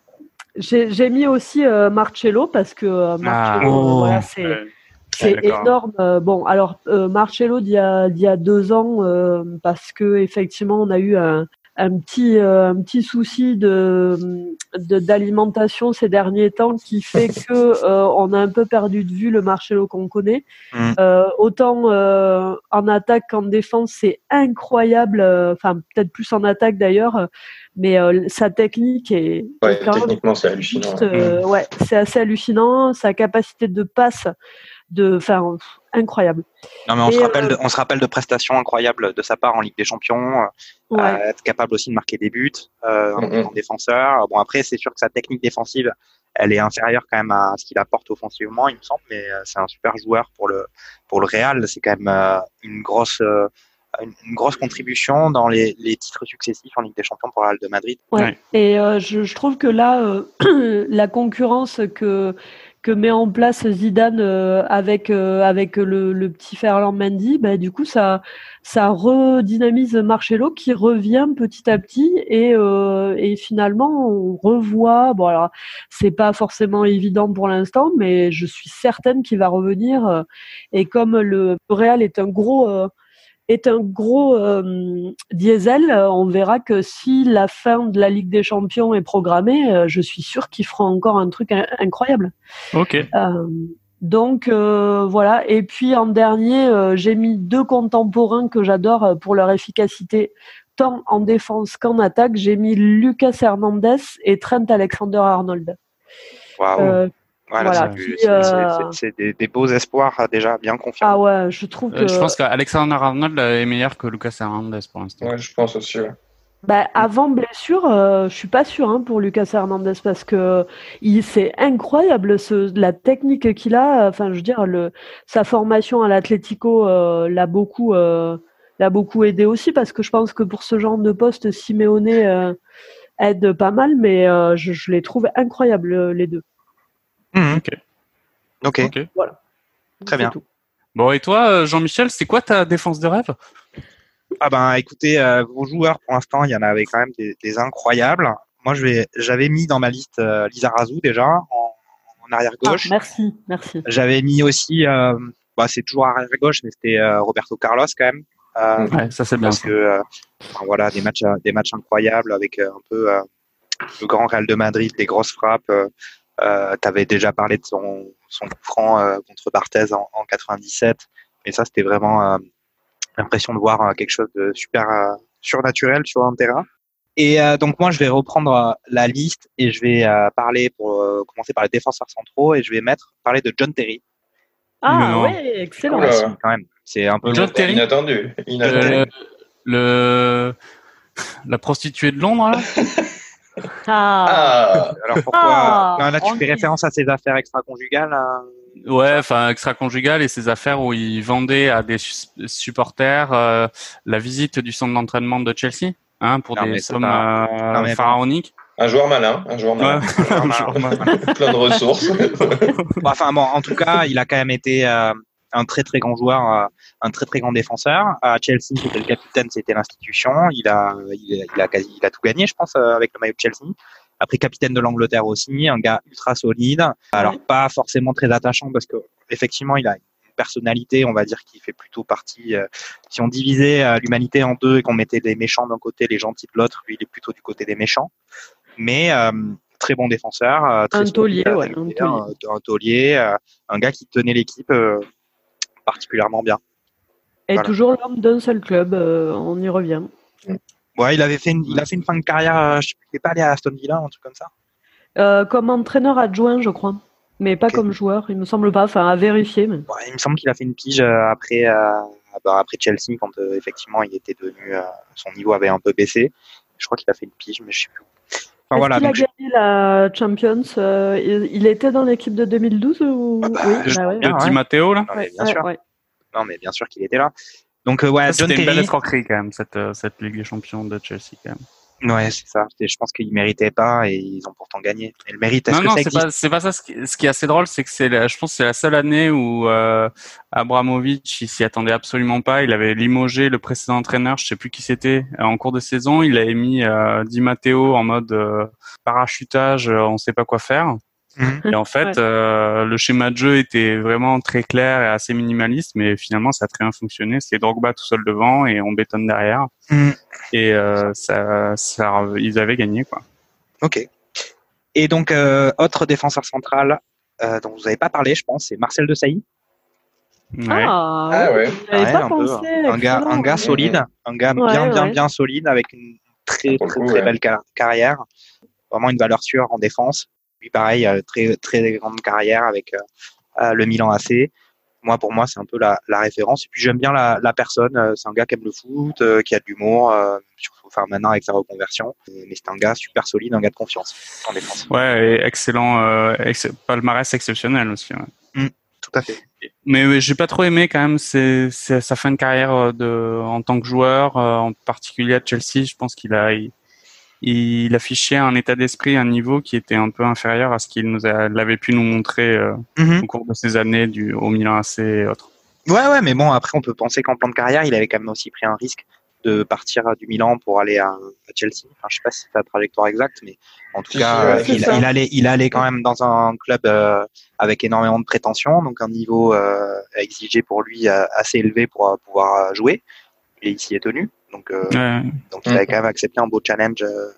j'ai j'ai mis aussi euh, Marcello parce que euh, Marcello, Ah. euh, voilà, Oh. c'est Ouais. énorme. Bon, alors euh, Marcello d'il y a d'il y a deux ans euh, parce que effectivement on a eu un un petit euh, un petit souci de de- d'alimentation ces derniers temps qui fait que euh, on a un peu perdu de vue le Marcello qu'on connaît. Mm. Euh, autant euh, en attaque qu'en défense, c'est incroyable. euh, Enfin, peut-être plus en attaque d'ailleurs, mais euh, sa technique est, Ouais, techniquement, c'est hallucinant. juste, euh, ouais, c'est assez hallucinant. Sa capacité de passe de, enfin, incroyable. Non, mais on, Et, se rappelle euh, de, on se rappelle de prestations incroyables de sa part en Ligue des Champions, euh, Ouais. être capable aussi de marquer des buts euh, en, Mhm. en défenseur. Bon, après, c'est sûr que sa technique défensive, elle est inférieure quand même à ce qu'il apporte offensivement, il me semble, mais c'est un super joueur pour le pour le Real. C'est quand même euh, une grosse euh, une, une grosse contribution dans les, les titres successifs en Ligue des Champions pour le Real de Madrid. Ouais. Ouais. Et euh, je, je trouve que là, euh, la concurrence que que met en place Zidane euh, avec euh, avec le, le petit Ferland Mendy, bah, du coup ça ça redynamise Marcelo qui revient petit à petit et euh, et finalement on revoit bon alors c'est pas forcément évident pour l'instant mais je suis certaine qu'il va revenir euh, et comme le Real est un gros euh, est un gros euh, diesel, euh, on verra que si la fin de la Ligue des Champions est programmée, euh, je suis sûre qu'ils feront encore un truc in- incroyable. Ok. Euh, donc euh, voilà. Et puis en dernier, euh, j'ai mis deux contemporains que j'adore pour leur efficacité, tant en défense qu'en attaque. J'ai mis Lucas Hernandez et Trent Alexander-Arnold. Waouh. Voilà, voilà, c'est- euh, des, des beaux espoirs euh, déjà bien confiants. ah ouais, je trouve Euh, que je pense qu'Alexander Arnold est meilleur que Lucas Hernandez pour l'instant. Ouais, je pense aussi. ouais. Bah, avant blessure, euh, je suis pas sûr hein, pour Lucas Hernandez parce que il c'est incroyable ce, la technique qu'il a. Enfin, je veux dire, le, sa formation à l'Atlético euh, l'a beaucoup euh, l'a beaucoup aidé aussi parce que je pense que pour ce genre de poste, Simeone euh, aide pas mal, mais euh, je, je les trouve incroyables les deux. Mhm. Ok. Ok. Ok. Très C'est bien. tout. Bon, et toi, euh, Jean-Michel, c'est quoi ta défense de rêve? Ah ben écoutez, euh, vos joueurs pour l'instant, il y en avait quand même des, des incroyables. Moi, je vais, j'avais mis dans ma liste euh, Lizarazu déjà en, en arrière Ah, gauche. merci, merci. J'avais mis aussi, euh, bah, c'est toujours arrière gauche, mais c'était euh, Roberto Carlos quand même. Euh, Ouais, ça c'est bien. parce ça. que euh, enfin, voilà des matchs des matchs incroyables avec euh, un peu euh, le grand Real de Madrid des grosses frappes euh, euh, t'avais déjà parlé de son son coup franc euh, contre Barthez en, en 97 mais ça c'était vraiment euh, l'impression de voir euh, quelque chose de super euh, surnaturel sur un terrain et euh, donc moi je vais reprendre euh, la liste et je vais euh, parler pour euh, commencer par les défenseurs centraux et je vais mettre parler de John Terry Ah Non. ouais, excellent. Oula. Ouais, si, quand même c'est un peu John. Terry Inattendu. Inattendu. Euh, le la prostituée de Londres là Ah, Ah, Alors pourquoi Ah, Non, Là, tu fais Anguille. référence à ses affaires extra-conjugales. hein Ouais, enfin extra-conjugal et ses affaires où il vendait à des su- supporters euh, la visite du centre d'entraînement de Chelsea, hein, pour Non, des sommes pas- euh, Non, pharaoniques. un joueur malin, un joueur malin, Ouais. Genre, ouais. plein de ressources. Bon, Enfin bon, en tout cas, il a quand même été euh, un très très grand joueur, euh, un très très grand défenseur. À Chelsea, c'était le capitaine, c'était l'institution. Il a, il, a- il a quasi, il a tout gagné, je pense, euh, avec le maillot de Chelsea. Après, capitaine de l'Angleterre aussi, un gars ultra solide. Alors pas forcément très attachant parce que effectivement, il a une personnalité, on va dire, qui fait plutôt partie. euh, si on divisait euh, l'humanité en deux et qu'on mettait les méchants d'un côté, les gentils de l'autre, lui, il est plutôt du côté des méchants. Mais euh, très bon défenseur, très Un taulier, ouais, un un, taulier. un taulier, un gars qui tenait l'équipe particulièrement bien. Et Voilà. toujours l'homme d'un seul club, euh, on y revient. Ouais, il avait fait une, il a fait une fin de carrière, euh, je sais il est pas allé à Aston Villa, un truc comme ça. Euh, comme entraîneur adjoint, je crois. Mais pas comme joueur, il me semble pas. Enfin, à vérifier. Mais... Ouais, il me semble qu'il a fait une pige après, euh, bah, après Chelsea quand effectivement il était devenu, son niveau avait un peu baissé. Je crois qu'il a fait une pige, mais je sais plus. Enfin voilà, qu'il a je- gagné la Champions euh, il, il était dans l'équipe de 2012 ou... Ah bah, Oui, je bah ouais. Le ouais. Di Matteo là. non, mais bien Ouais, sûr, ouais. non mais bien sûr qu'il était là. Donc euh, ouais, C'était une belle escroquerie quand même cette euh, cette Ligue des Champions de Chelsea quand même. Ouais, c'est ça. Je pense qu'ils méritaient pas et ils ont pourtant gagné. Et le mérite, est-ce Non que non, ça c'est existe? pas c'est pas ça. Ce qui, ce qui est assez drôle, c'est que c'est la- je pense que c'est la seule année où euh, Abramovich il s'y attendait absolument pas. Il avait limogé le précédent entraîneur, je sais plus qui c'était, euh, en cours de saison. Il avait mis euh, Di Matteo en mode euh, parachutage, euh, on sait pas quoi faire. Mhm. Et en fait, Ouais. euh, le schéma de jeu était vraiment très clair et assez minimaliste, mais finalement, ça a très bien fonctionné. C'est Drogba tout seul devant et on bétonne derrière. Mhm. Et euh, ça, ça, ils avaient gagné quoi. Ok. Et donc euh, autre défenseur central euh, dont vous n'avez pas parlé, je pense, c'est Marcel de Sailly. Ouais. Ah, Ah ouais. pas un pensé. un gars, un gars solide, un gars Ouais, bien, bien, ouais. bien solide avec une très, le très, très belle car- carrière. Vraiment une valeur sûre en défense. Lui, pareil, euh, très, très grande carrière avec euh, euh, le Milan AC. moi pour moi c'est un peu la, la, référence. Et puis j'aime bien la, la personne c'est un gars qui aime le foot qui a de l'humour enfin maintenant avec sa reconversion. Mais c'est un gars super solide un gars de confiance en défense. Ouais et excellent ex palmarès exceptionnel aussi ouais. mmh, tout à fait. Mais, mais j'ai pas trop aimé quand même sa fin de carrière de en tant que joueur en particulier à Chelsea. Je pense qu'il a il, il affichait un état d'esprit, un niveau qui était un peu inférieur à ce qu'il nous avait pu nous montrer euh, mm-hmm. au cours de ces années du, au Milan AC et autres. Ouais, ouais, mais bon, après, on peut penser qu'en plan de carrière, il avait quand même aussi pris un risque de partir du Milan pour aller à, Chelsea. Enfin, je sais pas si c'est la trajectoire exacte, mais en tout cas, il, allait, il allait quand même dans un club euh, avec énormément de prétentions, donc un niveau euh, exigé pour lui euh, assez élevé pour pouvoir jouer. Et il s'y est tenu. Donc, euh, donc il avait quand même accepté un beau challenge, euh,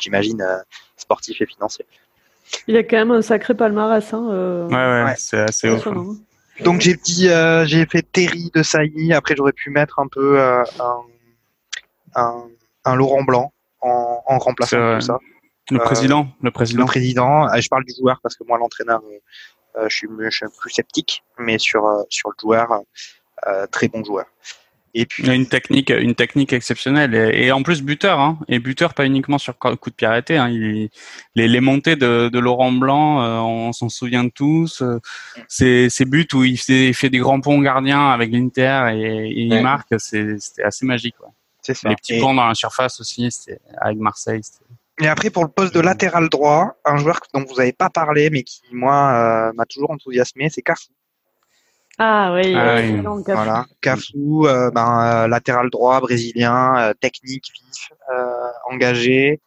j'imagine, euh, sportif et financier. Il a quand même un sacré palmarès. Hein, ouais, ouais, c'est assez ouf. Hein. Donc j'ai dit, j'ai fait Terry de Sailly. Après j'aurais pu mettre un peu un, un, Laurent Blanc en, en remplaçant tout ça. Le président, le président. Le président. Je parle du joueur parce que moi l'entraîneur, je, suis, je suis plus sceptique, mais sur sur le joueur, très bon joueur. Et puis une technique, une technique exceptionnelle et, en plus buteur, hein, et buteur pas uniquement sur coup de pied arrêté. Hein, il, les, les montées de, de Laurent Blanc, euh, on s'en souvient tous. Euh, ces, ces buts où il fait, fait des grands ponts gardiens avec l'Inter et, il marque, c'était assez magique. Ouais. Ça. Les petits ponts dans la surface aussi, avec Marseille. Et après, pour le poste de latéral droit, un joueur dont vous n'avez pas parlé, mais qui, moi, euh, m'a toujours enthousiasmé, c'est Cafu. Ah oui, ah, voilà. Cafu, euh, ben, euh, latéral droit brésilien, euh, technique, vif, engagé.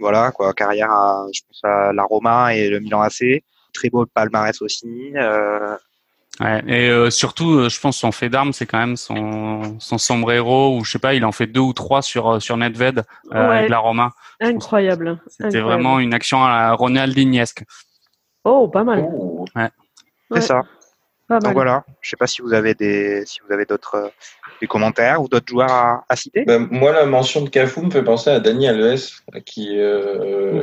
Voilà, quoi, carrière à, je pense à la Roma et le Milan AC. Très beau palmarès aussi. Ouais, et surtout, je pense son fait d'armes, c'est quand même son, son sombrero ou je sais pas, il en fait deux ou trois sur sur Nedved avec la Roma. Incroyable. C'était vraiment une action à la Ronaldinhesque. Oh, pas mal. Ouais. C'est ça. Donc voilà, je sais pas si vous avez des, si vous avez d'autres euh, des commentaires ou d'autres joueurs à, à citer. Ben, moi, la mention de Cafu me fait penser à Dani Alves, qui, euh,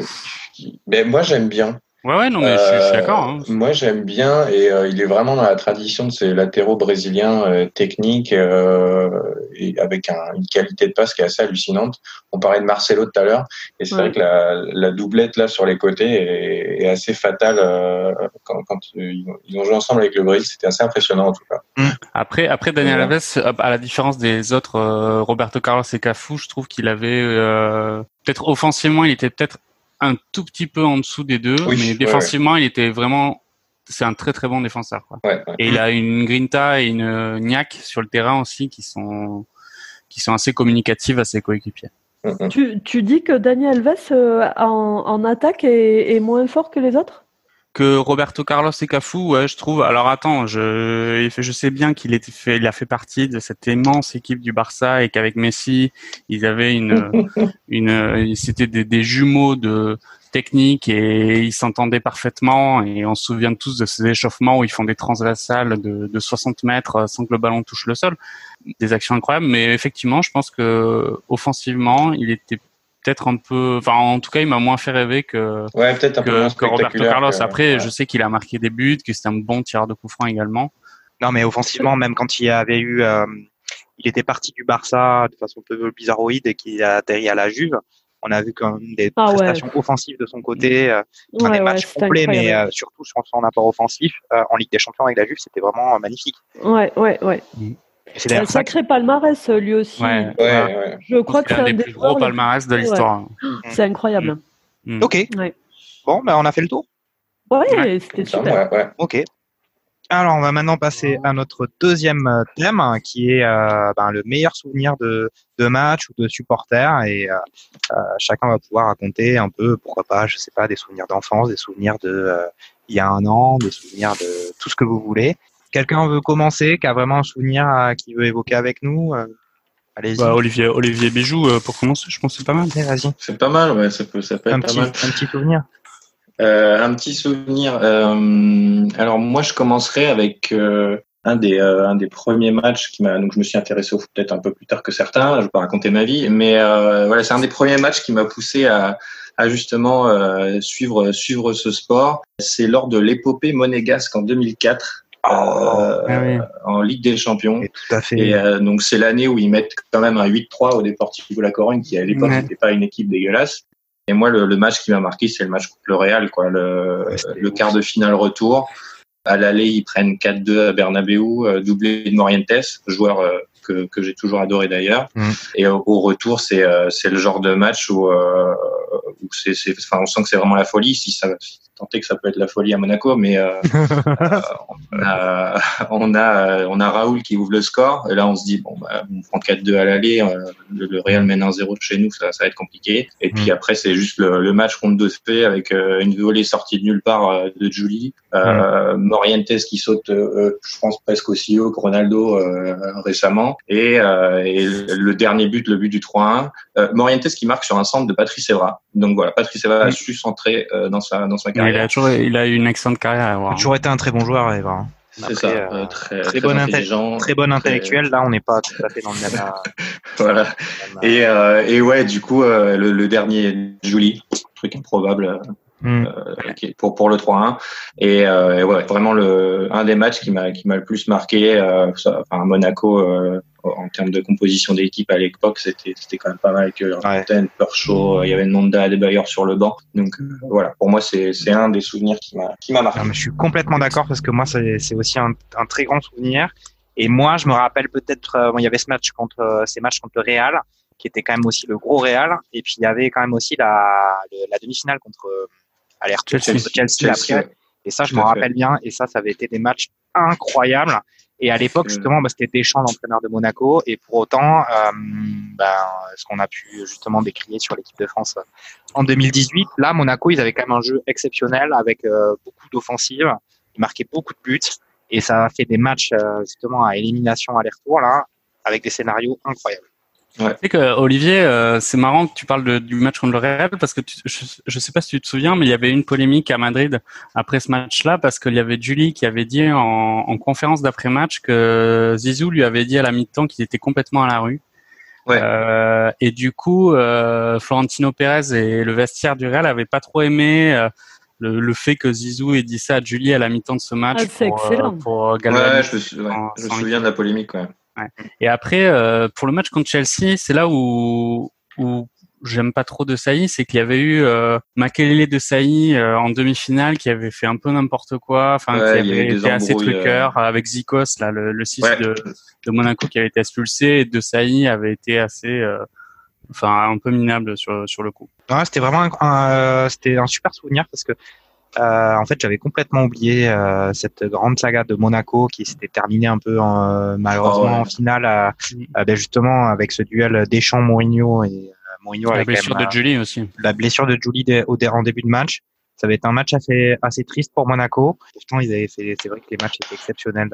qui ben, moi j'aime bien. Ouais, ouais, non, mais je, suis, d'accord. Hein. Euh, moi, j'aime bien et euh, il est vraiment dans la tradition de ces latéraux brésiliens euh, techniques et avec un, une qualité de passe qui est assez hallucinante. On parlait de Marcelo tout à l'heure et c'est vrai que la, la, doublette là sur les côtés est, est assez fatale quand, quand ils, ont joué ensemble avec le Brésil. C'était assez impressionnant en tout cas. Mmh. Après, après Daniel Alves, à la différence des autres, Roberto Carlos et Cafu, je trouve qu'il avait peut-être offensivement, il était peut-être un tout petit peu en dessous des deux, mais défensivement, il était vraiment. C'est un très très bon défenseur. Quoi. et il a une grinta et une niaque sur le terrain aussi qui sont qui sont assez communicatives à ses coéquipiers. Tu, tu, dis que Daniel Alves euh, en, en, attaque est, est, moins fort que les autres? Que Roberto Carlos et Cafu, ouais, je trouve. Alors attends, je, je sais bien qu'il était fait, il a fait partie de cette immense équipe du Barça et qu'avec Messi, ils avaient une, une, c'était des, des, jumeaux de technique et ils s'entendaient parfaitement. Et on se souvient tous de ces échauffements où ils font des transversales de, de 60 mètres sans que le ballon touche le sol. Des actions incroyables. Mais effectivement, je pense que offensivement, il était peut-être un peu, enfin en tout cas il m'a moins fait rêver que, ouais, peut-être un que, peu Roberto Carlos. Après, je sais qu'il a marqué des buts, que c'est un bon tireur de coup franc également. Non, mais offensivement, même quand il avait eu, euh, il était parti du Barça de façon un peu bizarroïde et qu'il a atterri à la Juve. On a vu quand même des ah, prestations offensives de son côté, euh, des matchs complets, mais euh, surtout sur son apport offensif euh, en Ligue des Champions avec la Juve, c'était vraiment magnifique. Ouais, ouais, ouais. Mm. C'est un sacré palmarès, lui aussi. Ouais, ouais, Je crois que c'est un, des, plus gros palmarès de l'histoire. C'est incroyable. Mm. Ok. Bon, ben on a fait le tour. Ouais, c'était super. Ok. Alors, on va maintenant passer à notre deuxième euh, thème, qui est euh, ben, le meilleur souvenir de, de match ou de supporter. Et euh, euh, chacun va pouvoir raconter un peu, pourquoi pas, je sais pas, des souvenirs d'enfance, des souvenirs de euh, il y a un an, des souvenirs de tout ce que vous voulez. Quelqu'un veut commencer, qui a vraiment un souvenir euh, qui veut évoquer avec nous euh, Allez-y. Bah, Olivier, Olivier Bijou, euh, pour commencer, je pense que c'est pas mal. Vas-y. C'est pas mal, ouais, ça peut, ça peut un être petit, pas mal. Un petit souvenir. Euh, un petit souvenir. Euh, alors moi, je commencerai avec euh, un des un des premiers matchs qui m'a donc je me suis intéressé au foot peut-être un peu plus tard que certains. Je vais pas raconter ma vie, mais voilà, c'est un des premiers matchs qui m'a poussé à à justement suivre suivre ce sport. C'est lors de l'épopée monégasque en 2004 euh, ah en Ligue des Champions. Et tout à fait. Et euh, donc c'est l'année où ils mettent quand même un 8-3 au Deportivo La Corogne, qui à l'époque n'était pas une équipe dégueulasse. Et moi, le, le match qui m'a marqué, c'est le match contre le Real, quoi, le, le quart de finale retour. À l'aller, ils prennent 4-2 à Bernabeu, euh, doublé de Morientes, joueur euh, que, que j'ai toujours adoré d'ailleurs. Mm. Et au, retour, c'est c'est le genre de match où, où c'est, enfin, on sent que c'est vraiment la folie. Si ça, tenter que ça peut être la folie à Monaco, mais euh, euh, on, a, on, a, on a Raoul qui ouvre le score. Et là, on se dit, bon, bah, on prend 4-2 à l'aller. Euh, le, Real mène 1-0 chez nous, ça, ça va être compliqué. Et puis mm. après, c'est juste le, match contre deux faits avec une volée sortie de nulle part de Julie. Mm. Morientes qui saute, je pense, presque aussi haut que Ronaldo récemment. Et, et, le dernier but, le but du 3-1. Morientes qui marque sur un centre de Patrice Evra. Donc voilà, Patrice Evra a su centrer dans, sa, dans sa carrière il a toujours, il a eu une excellente carrière. Il a toujours été un très bon joueur, Eva. C'est ça, euh, très, très, bon intelligent, très bon intellectuel. Là, on n'est pas tout à fait dans le même. voilà. Et, euh, et ouais, du coup, euh, le, le, dernier, Julie, truc improbable. Mm. Euh, pour pour le 3-1 et, euh, ouais vraiment le un des matchs qui m'a qui m'a le plus marqué euh, enfin Monaco euh, en termes de composition d'équipe à l'époque c'était c'était quand même pas mal avec Fontaine, ouais. il y avait Nonda Adebayor sur le banc. Donc voilà pour moi c'est c'est un des souvenirs qui m'a qui m'a marqué. Je suis complètement d'accord parce que moi c'est c'est aussi un, un très grand souvenir. Et moi je me rappelle peut-être il y avait ce match contre ces matchs contre le Real qui était quand même aussi le gros Real. Et puis il y avait quand même aussi la la demi-finale contre aller-retour Chelsea, Chelsea, Chelsea, Et ça, je me rappelle bien. Et ça, ça avait été des matchs incroyables. Et à l'époque, justement, bah, c'était Deschamps, l'entraîneur de Monaco. Et pour autant, euh, ben, ce qu'on a pu justement décrier sur l'équipe de France en 2018, là, Monaco, ils avaient quand même un jeu exceptionnel avec euh, beaucoup d'offensives. Ils marquaient beaucoup de buts. Et ça a fait des matchs euh, justement à élimination aller-retour, là, avec des scénarios incroyables. Ouais. Tu sais que Olivier, euh, c'est marrant que tu parles de, du match contre le Real parce que tu, je, je sais pas si tu te souviens, mais il y avait une polémique à Madrid après ce match-là parce qu'il y avait Julie qui avait dit en, en conférence d'après-match que Zizou lui avait dit à la mi-temps qu'il était complètement à la rue. Ouais. Euh, et du coup, euh, Florentino Pérez et le vestiaire du Real avaient pas trop aimé. Euh, le, le, fait que Zizou ait dit ça à Julie à la mi-temps de ce match ah, pour, excellent. pour ouais, je me, ouais, je me souviens de la polémique. Ouais. Et après, euh, pour le match contre Chelsea, c'est là où, où j'aime pas trop de Saï, c'est qu'il y avait eu euh, Makelele de Saï euh, en demi-finale qui avait fait un peu n'importe quoi, enfin qui avait été assez truqueur avec Zikos, là, le, le 6 de, de, Monaco qui avait été expulsé, et de Saï avait été assez, enfin un peu minable sur sur le coup. c'était vraiment un, c'était un super souvenir parce que euh, en fait, j'avais complètement oublié euh, cette grande saga de Monaco qui s'était terminée un peu en, malheureusement oh, en finale, euh, ben justement avec ce duel Deschamps-Mourinho et Mourinho la blessure de Julie aussi. La blessure de Julie au en début de match. Ça avait été un match assez assez triste pour Monaco. Pourtant, ils avaient fait. C'est vrai que les matchs étaient exceptionnels.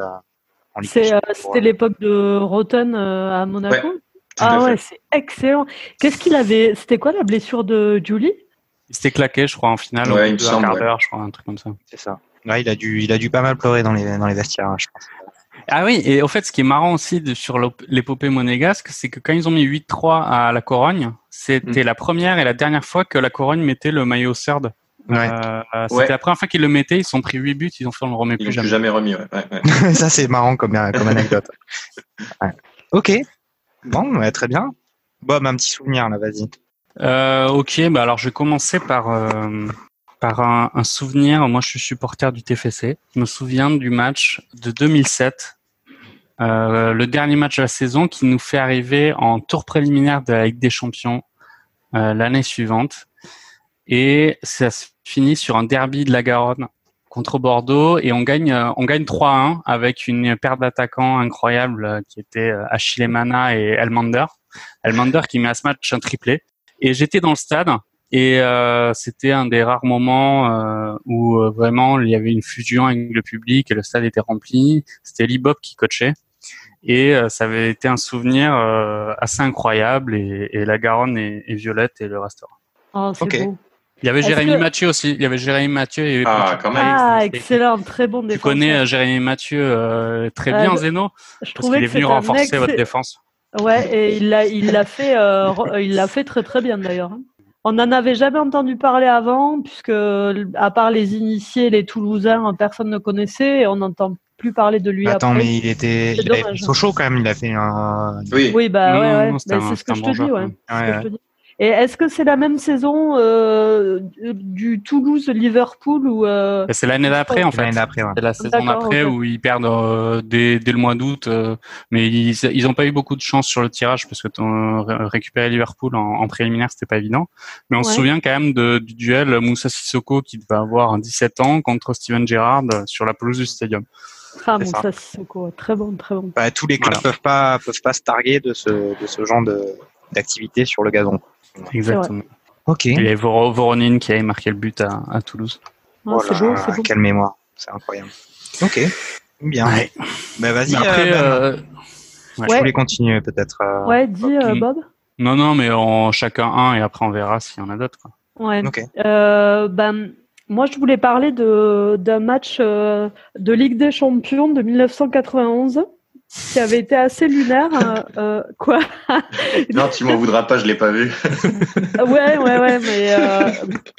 en C'était l'époque de Rotten à Monaco. ah ouais, c'est excellent. Qu'est-ce qu'il avait C'était quoi la blessure de Julie? Il s'était claqué, je crois, en finale, ouais, au un quart d'heure, je crois, un truc comme ça. C'est ça. Ouais, il a dû, il a dû pas mal pleurer dans les, dans les vestiaires, je pense. Ah oui, et au fait, ce qui est marrant aussi de, sur l'épopée monégasque, c'est que quand ils ont mis 8-3 à la Corogne, c'était mm. la première et la dernière fois que la Corogne mettait le maillot CERD. Ouais. Euh, c'était la première fois qu'ils le mettaient, ils sont pris 8 buts, ils ont fait on le remet plus jamais. jamais remis, ouais. ouais, Ça, c'est marrant comme, comme anecdote. Ok. Bon, très bien. Bob, un petit souvenir là, vas-y. Euh, ok, bah alors je vais commencer par euh, par un, souvenir. Moi, je suis supporter du TFC. Je me souviens du match de 2007, euh, le dernier match de la saison qui nous fait arriver en tour préliminaire de la Ligue des Champions euh, l'année suivante. Et ça se finit sur un derby de la Garonne contre Bordeaux et on gagne on gagne 3-1 avec une paire d'attaquants incroyables qui étaient Achille Mana et Elmander. Elmander qui met à ce match un triplé. Et j'étais dans le stade et euh, c'était un des rares moments euh, où euh, vraiment il y avait une fusion avec le public et le stade était rempli. C'était Lee Bob qui coachait et euh, ça avait été un souvenir euh, assez incroyable et, et la Garonne est, est, violette et le restaurant. Oh, c'est beau. Il y avait Jérémy que... Mathieu aussi. Il y avait Jérémy Mathieu. Et ah, quand même. Ah, excellent, très bon défenseur. Tu connais Jérémy Mathieu très bien, Zeno? Je Parce qu'il est venu renforcer votre défense. Ouais, et il l'a, il l'a fait, euh, il l'a fait très très bien d'ailleurs. On n'en avait jamais entendu parler avant, puisque à part les initiés, les Toulousains, personne ne connaissait. Et on entend plus parler de lui Attends, après. mais il était, il avait fait Sochaux quand même. Il a fait un. Oui. Oui, bah Non, ouais, ouais. Bah, un- c'est ce bon ce que je te dis. Et est-ce que c'est la même saison euh, du Toulouse-Liverpool ou euh, C'est l'année d'après, en fait. L'année d'après, ouais. C'est la saison d'après où ils perdent euh, dès, dès le mois d'août, euh, mais ils ils ont pas eu beaucoup de chance sur le tirage parce que ré- récupérer Liverpool en, en préliminaire c'était pas évident. Mais on se souvient quand même de, du duel Moussa Sissoko qui devait avoir 17 ans contre Steven Gerrard euh, sur la pelouse du Stadium. Ah, bon, ça. très bon, très bon. Bah, tous les clubs Voilà. peuvent pas peuvent pas se targuer de ce de ce genre de d'activité sur le gazon. Exactement. Ok. Il y Voronin qui avait marqué le but à, à Toulouse. Ah, Oh c'est là beau, c'est beau. Quelle mémoire, c'est incroyable. Ok. Bien. Ouais. Bah vas-y. Après, euh, Ben. euh, Je Ouais. voulais continuer peut-être. euh, Ouais, dis euh. Bob. non, non, mais en chacun un et après on verra s'il y en a d'autres. Ouais. Ok. Euh, ben, moi, je voulais parler de d'un match euh, de Ligue des Champions de 1991 qui avait été assez lunaire. euh, euh, quoi Non, tu m'en voudras pas, je l'ai pas vu. Ouais, ouais, ouais, mais euh,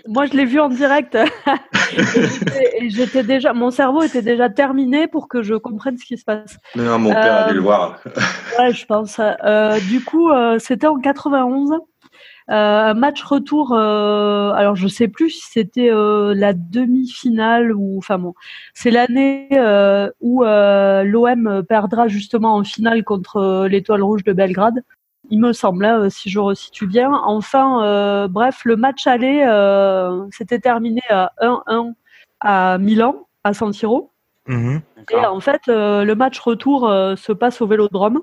moi, je l'ai vu en direct. et j'étais- déjà, mon cerveau était déjà terminé pour que je comprenne ce qui se passe. Non, mon père a dû le voir. Ouais, je pense. Du coup, c'était en 91. Euh, un match retour. euh, alors, je sais plus si c'était euh, la demi-finale ou. Enfin bon, c'est l'année euh, où euh, l'OM perdra justement en finale contre euh, l'Étoile Rouge de Belgrade. Il me semble, hein, euh, si je resitue bien. Enfin, euh, bref, le match aller euh, s'était terminé à 1-1 à Milan, à San Siro. Mhm. Et en fait, euh, le match retour se passe au Vélodrome.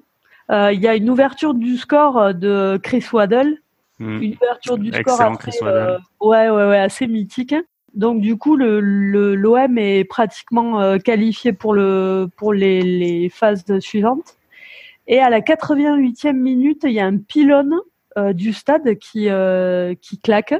Euh, Il y a une ouverture du score de Chris Waddle, Mm. une ouverture du score Excellent après, euh, ouais, ouais, ouais, assez mythique. Donc du coup, le le- l'OM est pratiquement euh, qualifié pour le pour les, les phases suivantes. Et à la 88e minute, il y a un pylône euh, du stade qui euh, qui claque.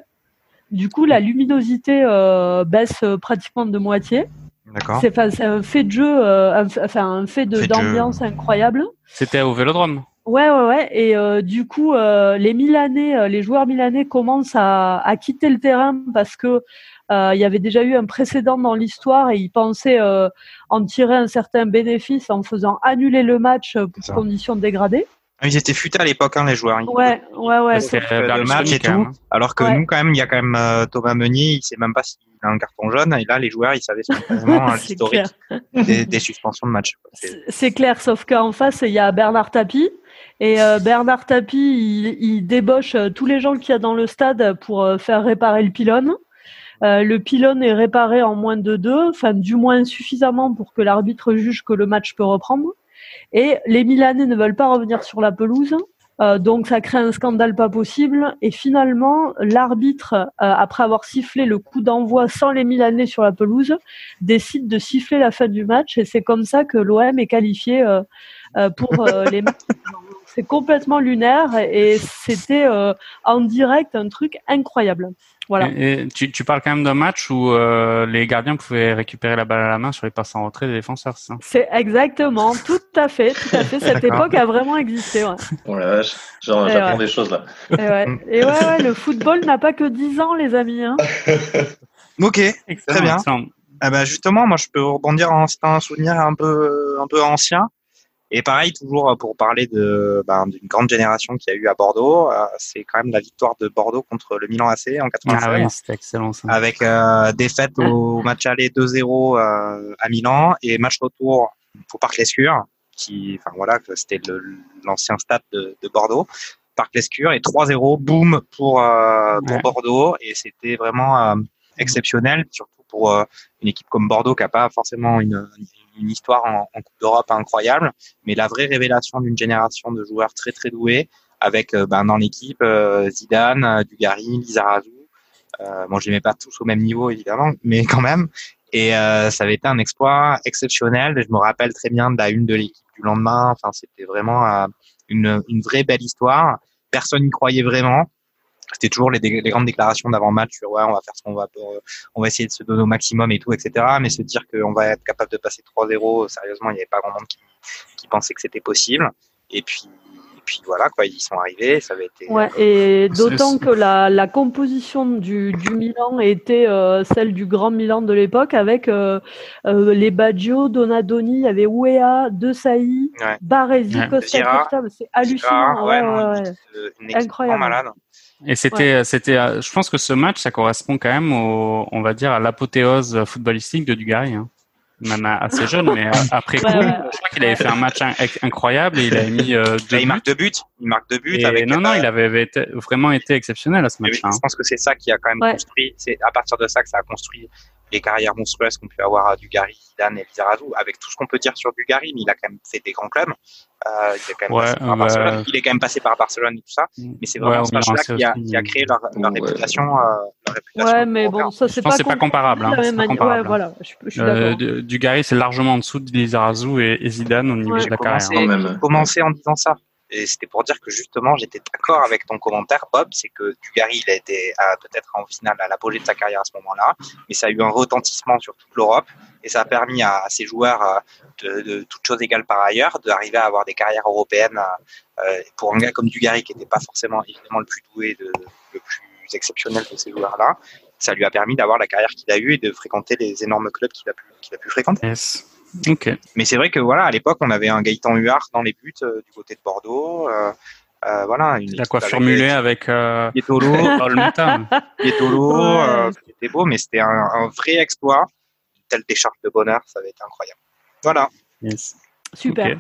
Du coup, la luminosité euh, baisse pratiquement de moitié. D'accord. C'est un fait de jeu, euh, un, enfin un fait d'ambiance incroyable. C'était au Vélodrome. Ouais, ouais, ouais. Et euh, du coup, euh, les Milanais, euh, les joueurs milanais commencent à, à quitter le terrain parce que euh, il y avait déjà eu un précédent dans l'histoire et ils pensaient euh, en tirer un certain bénéfice en faisant annuler le match pour Ça. conditions dégradées. Ah, Ils étaient futés à l'époque, hein, les joueurs. Ils Ouais, ouais, ouais. Le match et même, hein. Alors que Ouais. nous, quand même, il y a quand même euh, Thomas Meunier, il sait même pas s'il a un carton jaune. Et là, les joueurs, ils savaient euh, C'est l'historique clair. des, des suspensions de match. C'est clair, sauf qu'en face, il y a Bernard Tapie. Et euh, Bernard Tapie, il, il débauche euh, tous les gens qu'il y a dans le stade pour euh, faire réparer le pylône. Euh, le pylône est réparé en moins de deux, enfin du moins suffisamment pour que l'arbitre juge que le match peut reprendre. Et les Milanais ne veulent pas revenir sur la pelouse. Euh, donc ça crée un scandale pas possible. Et finalement, l'arbitre, euh, après avoir sifflé le coup d'envoi sans les Milanais sur la pelouse, décide de siffler la fin du match. Et c'est comme ça que l'OM est qualifié euh, euh, pour euh, les matchs. C'est complètement lunaire et c'était euh, en direct un truc incroyable. Voilà. Et, et tu, tu parles quand même d'un match où euh, les gardiens pouvaient récupérer la balle à la main sur les passes en retrait des défenseurs, c'est ça? C'est exactement, tout à fait, tout à fait. Cette époque a vraiment existé. Ouais. Oh la vache, j'apprends ouais. des choses là. Et ouais, et ouais, ouais, le football n'a pas que 10 ans, les amis. Hein. Ok. Excellent, bien. excellent. Ah bah justement, moi je peux rebondir en c'est un souvenir un peu un peu ancien. Et pareil, toujours euh, pour parler de ben, d'une grande génération qui a eu à Bordeaux, euh, c'est quand même la victoire de Bordeaux contre le Milan AC en 96. Ah oui, c'était excellent ça. avec euh, défaite au match aller 2-0 euh, à Milan et match retour au Parc Lescure, qui, enfin voilà, c'était l'ancien stade de, de Bordeaux. Parc Lescure et 3-0, boum pour, euh, pour Ouais. Bordeaux et c'était vraiment euh, exceptionnel, surtout pour euh, une équipe comme Bordeaux qui a pas forcément une, une histoire en, en Coupe d'Europe incroyable, mais la vraie révélation d'une génération de joueurs très très doués avec euh, ben, dans l'équipe euh, Zidane, Dugarry, Lizarazu. Euh, bon, je les mets pas tous au même niveau évidemment, mais quand même. Et euh, ça avait été un exploit exceptionnel. Je me rappelle très bien de la une de l'équipe du lendemain. Enfin, c'était vraiment euh, une, une vraie belle histoire. Personne n'y croyait vraiment. C'était toujours les, grandes déclarations d'avant-match sur ouais, on va faire ce qu'on va, pour, euh, on va essayer de se donner au maximum et tout, etc. Mais se dire qu'on va être capable de passer 3-0, sérieusement, il n'y avait pas grand monde qui, qui pensait que c'était possible. Et puis, puis voilà, quoi, ils y sont arrivés. Ça avait été. Ouais, et d'autant que la, la, composition du, du Milan était euh, celle du grand Milan de l'époque, avec euh, euh, les Baggio, Donadoni, il y avait Ouéa, De Sailly, Ouais. Baresi, Ouais. Costa Zira, c'est hallucinant. ouais, ouais, non, ouais, ouais. une- équipe Incroyable. malade. Et c'était, c'était, euh, je pense que ce match, ça correspond quand même au, on va dire, à l'apothéose footballistique de Dugarry. Hein. Même assez jeune, mais euh, après coup, ouais. je crois qu'il avait fait un match in- incroyable et il avait mis euh, deux il buts. marque deux buts. Il marque deux buts avec. non, non, euh, il avait, avait été- vraiment été exceptionnel à ce match-là. oui, je pense que c'est ça qui a quand même Ouais. construit. C'est à partir de ça que ça a construit les carrières monstrueuses qu'on peut avoir à Dugarry, Zidane et Lizarazu. Avec tout ce qu'on peut dire sur Dugarry, mais il a quand même fait des grands clubs. Euh, il, est quand même Ouais, passé par euh, Barcelone. bah- il est quand même passé par Barcelone et tout ça. hein. Mais c'est Ouais, vraiment au ce match-là qui qui a créé leur, leur Ouais. réputation. euh, leur réputation Ouais, mais bon, ça c'est pas, comparable. Hein, c'est même pas manière. comparable. Ouais, voilà, je, je suis Euh, d'accord. du- Dugarry, c'est largement en dessous de Lizarazu et, et Zidane au niveau Ouais. de la J'ai carrière. Quand même. commencé en disant ça. C'était pour dire que justement, j'étais d'accord avec ton commentaire, Bob, c'est que Dugarry, il a été peut-être en finale à l'apogée de sa carrière à ce moment-là, mais ça a eu un retentissement sur toute l'Europe et ça a permis à, à ces joueurs, euh, de, toutes choses égales par ailleurs, d'arriver à avoir des carrières européennes. euh, pour un gars comme Dugarry, qui n'était pas forcément évidemment le plus doué, le plus exceptionnel de ces joueurs-là, ça lui a permis d'avoir la carrière qu'il a eue et de fréquenter les énormes clubs qu'il a pu, fréquenter. Mais c'est vrai que voilà, à l'époque, on avait un Gaëtan Huard dans les buts euh, du côté de Bordeaux. Euh, euh, voilà, une La coiffure avec mulet avec euh, Pietolo. Pietolo, Ouais. euh, c'était beau, mais c'était un, un vrai exploit. Une telle décharge de bonheur, ça avait été incroyable. Voilà. Yes. Super.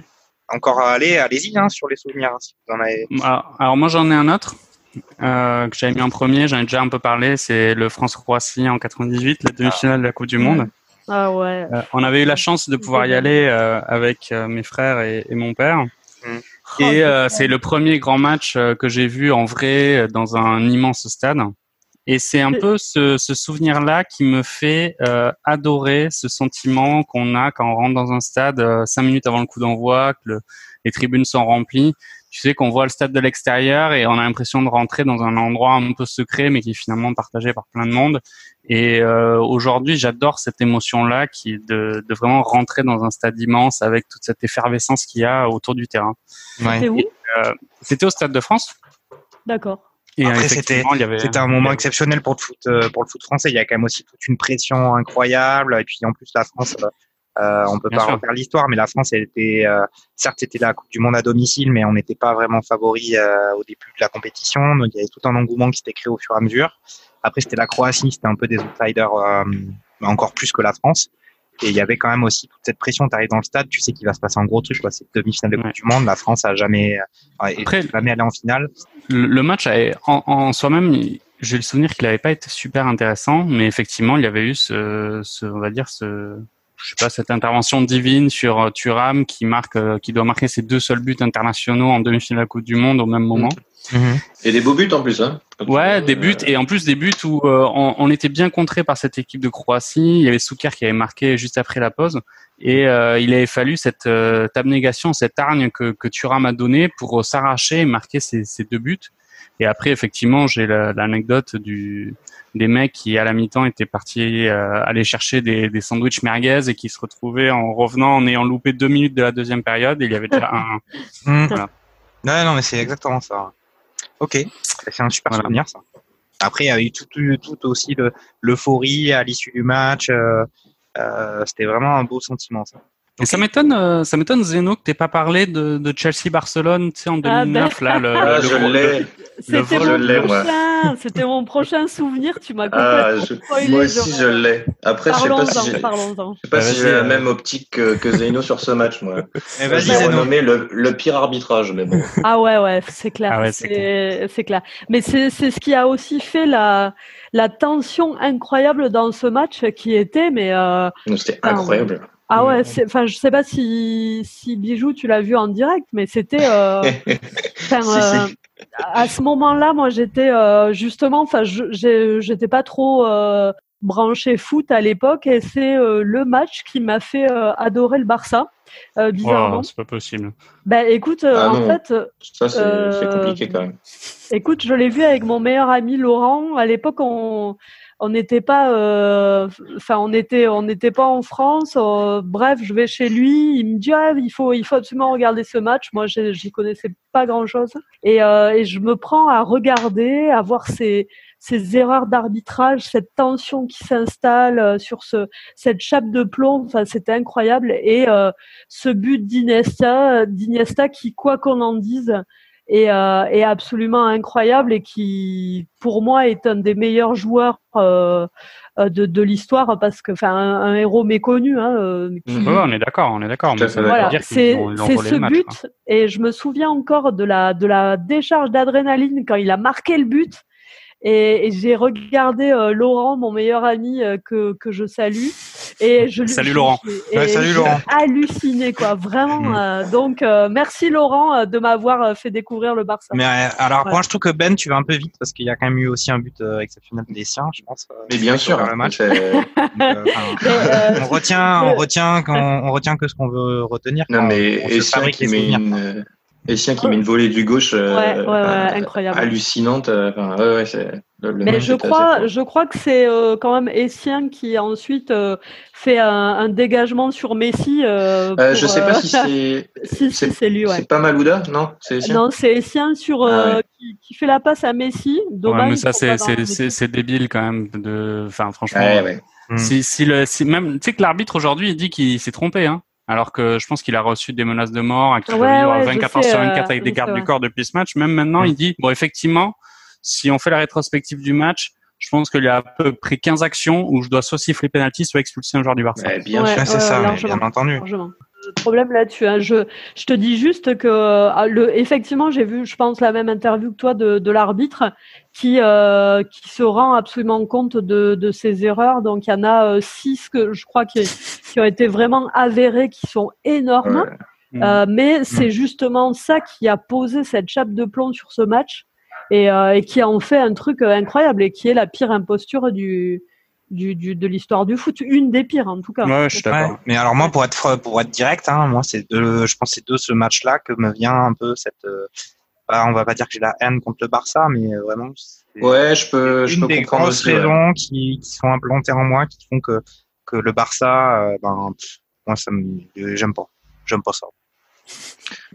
Encore allez, allez-y hein, sur les souvenirs si vous en avez. Alors, alors moi j'en ai un autre euh, que j'avais mis en premier, j'en ai déjà un peu parlé, c'est le France-Croatie en 98, la demi-finale de la Coupe du Monde. Ah ouais. Euh, on avait eu la chance de pouvoir y aller euh, avec euh, mes frères et, et mon père. Mm. Et euh, c'est le premier grand match euh, que j'ai vu en vrai dans un immense stade. Et c'est un peu ce, ce souvenir-là qui me fait euh, adorer ce sentiment qu'on a quand on rentre dans un stade euh, cinq minutes avant le coup d'envoi, que le- les tribunes sont remplies. Tu sais qu'on voit le stade de l'extérieur et on a l'impression de rentrer dans un endroit un peu secret, mais qui est finalement partagé par plein de monde. Et euh, aujourd'hui, j'adore cette émotion-là, qui est de, de vraiment rentrer dans un stade immense avec toute cette effervescence qu'il y a autour du terrain. Où C'était au Stade de France. D'accord. Et Après, effectivement, il y avait. C'était un moment exceptionnel pour le foot, euh, pour le foot français. Il y a quand même aussi toute une pression incroyable. Et puis en plus, la France, euh, euh, on peut Bien pas sûr. refaire l'histoire, mais la France, elle était, euh, certes, c'était la Coupe du Monde à domicile, mais on n'était pas vraiment favori euh, au début de la compétition. Donc il y avait tout un engouement qui s'était créé au fur et à mesure. Après, c'était la Croatie, c'était un peu des outsiders, euh, encore plus que la France. Et il y avait quand même aussi toute cette pression. Tu arrives dans le stade, tu sais qu'il va se passer un gros truc. quoi. C'est demi-finale de Coupe Ouais. du Monde. La France a jamais, euh, est Après- jamais allé en finale. Le, match en, en soi-même, j'ai le souvenir qu'il n'avait pas été super intéressant, mais effectivement, il y avait eu ce, ce on va dire ce, je sais pas, cette intervention divine sur euh, Thuram qui marque, euh, qui doit marquer ses deux seuls buts internationaux en demi-finale de la Coupe du Monde au même moment. Et des beaux buts en plus, hein. Ouais, tu- des buts et en plus des buts où euh, on, on était bien contré par cette équipe de Croatie. Il y avait Soukar qui avait marqué juste après la pause et euh, il avait fallu cette euh, abnégation, cette hargne que, que Thuram a donnée pour euh, s'arracher et marquer ces, ces deux buts. Et après, effectivement, j'ai la- l'anecdote du des mecs qui à la mi-temps étaient partis euh, aller chercher des, des sandwichs merguez et qui se retrouvaient en revenant en ayant loupé deux minutes de la deuxième période. Et il y avait déjà un, Mmh. Voilà. Ouais, non, mais c'est exactement ça. Ok, c'est un super Voilà. souvenir ça. Après, il y a eu tout, tout, tout aussi le- l'euphorie à l'issue du match. euh, euh, C'était vraiment un beau sentiment ça. Et ça m'étonne, euh, ça m'étonne Zeno que t'aies pas parlé de, de Chelsea Barcelone, tu sais en Ah, 2009 là. Le, Ah, le- je le- l'ai. C'était mon je prochain. C'était mon prochain souvenir. Tu m'as Ah, je- spoilé. moi aussi, je genre. l'ai. Après, je sais pas si j'ai, je sais pas Bah, si vas-y, j'ai la euh. même optique que, que Zeno sur ce match, moi. Eh, Moi, je l'ai renommé le, le pire arbitrage, mais bon. Ah ouais, ouais, c'est clair. Ah ouais, c'est c'est c'est clair. Mais c'est c'est ce qui a aussi fait la, la tension incroyable dans ce match qui était, mais euh, C'était incroyable. Ah ouais, enfin, je sais pas si, si Bijou, tu l'as vu en direct, mais c'était. euh, euh, à ce moment-là, moi, j'étais euh, justement, enfin, j'étais pas trop euh, branché foot à l'époque, et c'est euh, le match qui m'a fait euh, adorer le Barça. euh, bizarrement. Oh, c'est pas possible. Ben écoute, euh, Ah en non. fait, Ça, c'est Euh, c'est compliqué quand même. Écoute, je l'ai vu avec mon meilleur ami Laurent. À l'époque, on on n'était pas, euh, enfin, on était, on n'était pas en France. Euh, bref, je vais chez lui. Il me dit, ah, il faut, il faut absolument regarder ce match. Moi, j'y connaissais pas grand chose. Et, euh, et je me prends à regarder, à voir ces, ces erreurs d'arbitrage, cette tension qui s'installe euh, sur ce, cette chape de plomb. Enfin, c'était incroyable. Et euh, ce but d'Iniesta, d'Iniesta qui, quoi qu'on en dise, est, euh, est absolument incroyable et qui, pour moi, est un des meilleurs joueurs euh, euh, de, de l'histoire parce que, enfin, un, un héros méconnu. Hein, euh, qui-. Ouais, on est d'accord, on est d'accord. Voilà, c'est ce but quoi. et je me souviens encore de la de la décharge d'adrénaline quand il a marqué le but et, et j'ai regardé euh, Laurent, mon meilleur ami euh, que que je salue et je lui- Salut, Laurent. et Ouais, salut, j'ai Laurent. halluciné quoi, vraiment. Mhm. euh, donc euh, merci Laurent euh, de m'avoir euh, fait découvrir le Barça. Mais euh, alors, moi, je trouve que Ben, tu vas un peu vite parce qu'il y a quand même eu aussi un but euh, exceptionnel des siens, je pense. euh, Mais bien sûr, le match. euh, Mais, euh, on retient, on retient, qu'on- on retient que ce qu'on veut retenir. non mais Essien fabrique qui met une, euh, Essien qui met une volée du gauche, euh, Ouais, ouais, ouais, euh, incroyable. hallucinante. euh, Enfin, ouais, ouais, c'est. le- le Mais je crois, je crois que c'est euh, quand même Essien qui ensuite euh, fait un, un dégagement sur Messi. Euh, Euh, pour, je sais euh, pas si c'est. si, si, c'est- lui, ouais. C'est pas Malouda, non C'est Essien? Non, c'est Essien sur Ah euh, qui, qui fait la passe à Messi. Dommage. Ouais, mais ça, c'est débile quand même. De, enfin, franchement. Ouais, ouais. Si, si le, si même, tu sais que l'arbitre aujourd'hui, il dit qu'il s'est trompé, hein. Alors que je pense qu'il a reçu des menaces de mort, qu'il Ouais, va vivre ouais, je 24 heures sais, sur euh, 24 avec je des gardes du corps depuis ce match. Même maintenant, il dit, bon, effectivement, si on fait la rétrospective du match, je pense qu'il y a à peu près 15 actions où je dois soit siffler penalty, soit expulser un joueur du Barça. Ouais, bien Ouais. sûr. Ouais, c'est ouais, ça, bien entendu. Le problème là-dessus, hein, je, je te dis juste que euh, le, effectivement, j'ai vu, je pense, la même interview que toi de, de l'arbitre qui, euh, qui se rend absolument compte de, de ses erreurs. Donc, il y en a euh, six que je crois qui, qui ont été vraiment avérées, qui sont énormes. Ouais. Mm. Euh, mais c'est justement ça qui a posé cette chape de plomb sur ce match et, euh, et qui en fait un truc incroyable et qui est la pire imposture du, du, du- de l'histoire du foot, une des pires en tout cas. Ouais, je suis d'accord. Ouais, mais alors moi, pour être pour être direct, hein, moi c'est de, je pense que c'est de ce match-là que me vient un peu cette, euh, bah, on va pas dire que j'ai la haine contre le Barça, mais euh, vraiment. Ouais, je peux, je une peux des comprendre grosses aussi. ouais. raisons qui, qui sont implantées en moi, qui font que que le Barça, euh, ben, moi ça me, j'aime pas, j'aime pas ça.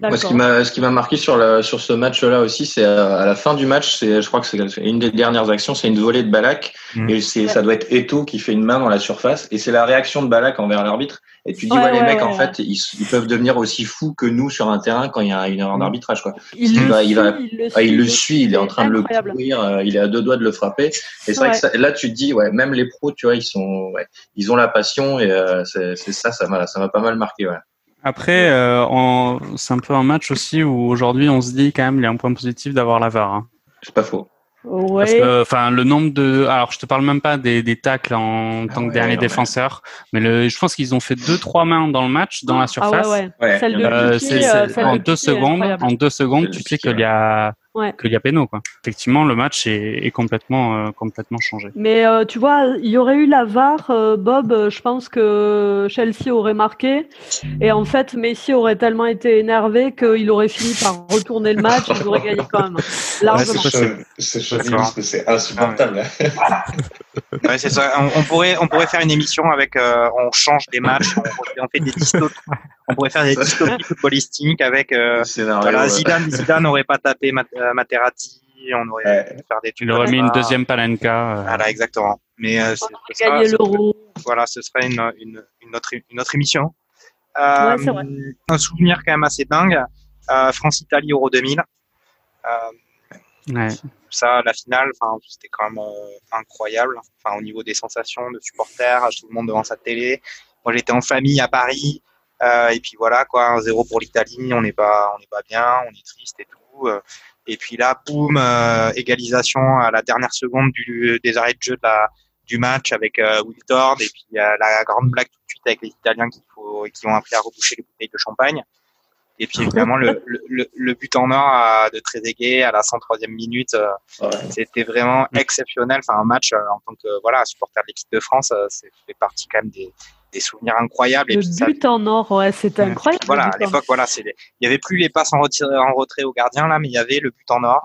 Moi, ce qui m'a, ce qui m'a marqué sur la, sur ce match-là aussi, c'est euh, à la fin du match, c'est, je crois que c'est une des dernières actions, c'est une volée de Balak, Mm. et c'est, ça doit être Eto qui fait une main dans la surface, et c'est la réaction de Balak envers l'arbitre. Et tu dis, Ouais, ouais, les ouais, mecs, ouais, en fait, ils, ils peuvent devenir aussi fous que nous sur un terrain quand il y a une erreur Mm. d'arbitrage, quoi. Il, il le va- il suit, va- il le Ah, il le suit, suit, il est en train de le courir, euh, il est à deux doigts de le frapper. Et c'est vrai que ça- là, tu te dis, ouais, même les pros, tu vois, ils sont, ouais, ils ont la passion, et euh, c'est, c'est ça, ça m'a, ça m'a pas mal marqué, ouais. Après, euh, on- c'est un peu un match aussi où aujourd'hui on se dit quand même il y a un point positif d'avoir la VAR. hein. C'est pas faux. Ouais. Parce que, enfin, le nombre de, alors je te parle même pas des, des tacles en tant Ah que ouais, dernier défenseur, mais le, je pense qu'ils ont fait deux trois mains dans le match, dans la ah surface. ouais, ouais. Ouais, Celle il y de en a- Euh, Piqué, c'est- euh, c'est- celle en de deux secondes, incroyable. en deux secondes, de tu sais qu'il y a Ouais. qu'il y a péno quoi. Effectivement, le match est, est complètement euh, complètement changé. Mais euh, tu vois, il y aurait eu la VAR, euh, Bob, je pense que Chelsea aurait marqué. Et en fait, Messi aurait tellement été énervé qu'il aurait fini par retourner le match, ils auraient gagné quand même. Largement. c'est possible. C'est chauviniste, c'est insupportable. Ouais, c'est ça. On, on pourrait, on pourrait faire une émission avec, euh, on change des matchs, on, on fait des dystopies. On pourrait faire des dystopies footballistiques avec, euh, scénario. voilà, Zidane, Zidane n'aurait pas tapé Mat- euh, Materazzi, on aurait Ouais. pu faire des trucs. Il aurait mis une deuxième palanca. euh, Voilà, exactement. Mais euh, l'euro. voilà, ce serait une, une, une, autre, une autre émission. Euh, Ouais, c'est vrai. Un souvenir quand même assez dingue. Euh, France-Italie Euro 2000. Euh, ouais. ça, la finale, enfin, c'était quand même euh, incroyable. Enfin, au niveau des sensations de supporters, tout le monde devant sa télé. Moi, j'étais en famille à Paris. Euh, et puis voilà, quoi, un zéro pour l'Italie. On n'est pas, on n'est pas bien, on est triste et tout. Euh, Et puis là, boum, euh, égalisation à la dernière seconde du, des arrêts de jeu de la, du match avec euh, Wiltord. Et puis euh, la grande blague tout de suite avec les Italiens qui, faut, qui ont appris à reboucher les bouteilles de champagne. Et puis évidemment le, le, le, but en or à, de Trezeguet à la 103e minute, euh, ouais. c'était vraiment exceptionnel. Enfin un match en tant que voilà supporter de l'équipe de France, c'est fait partie quand même des, des souvenirs incroyables. Le but en or, ouais, c'était incroyable. Voilà, à l'époque, voilà, c'est, il y avait plus les passes en, retrait, en retrait au gardien là, mais il y avait le but en or.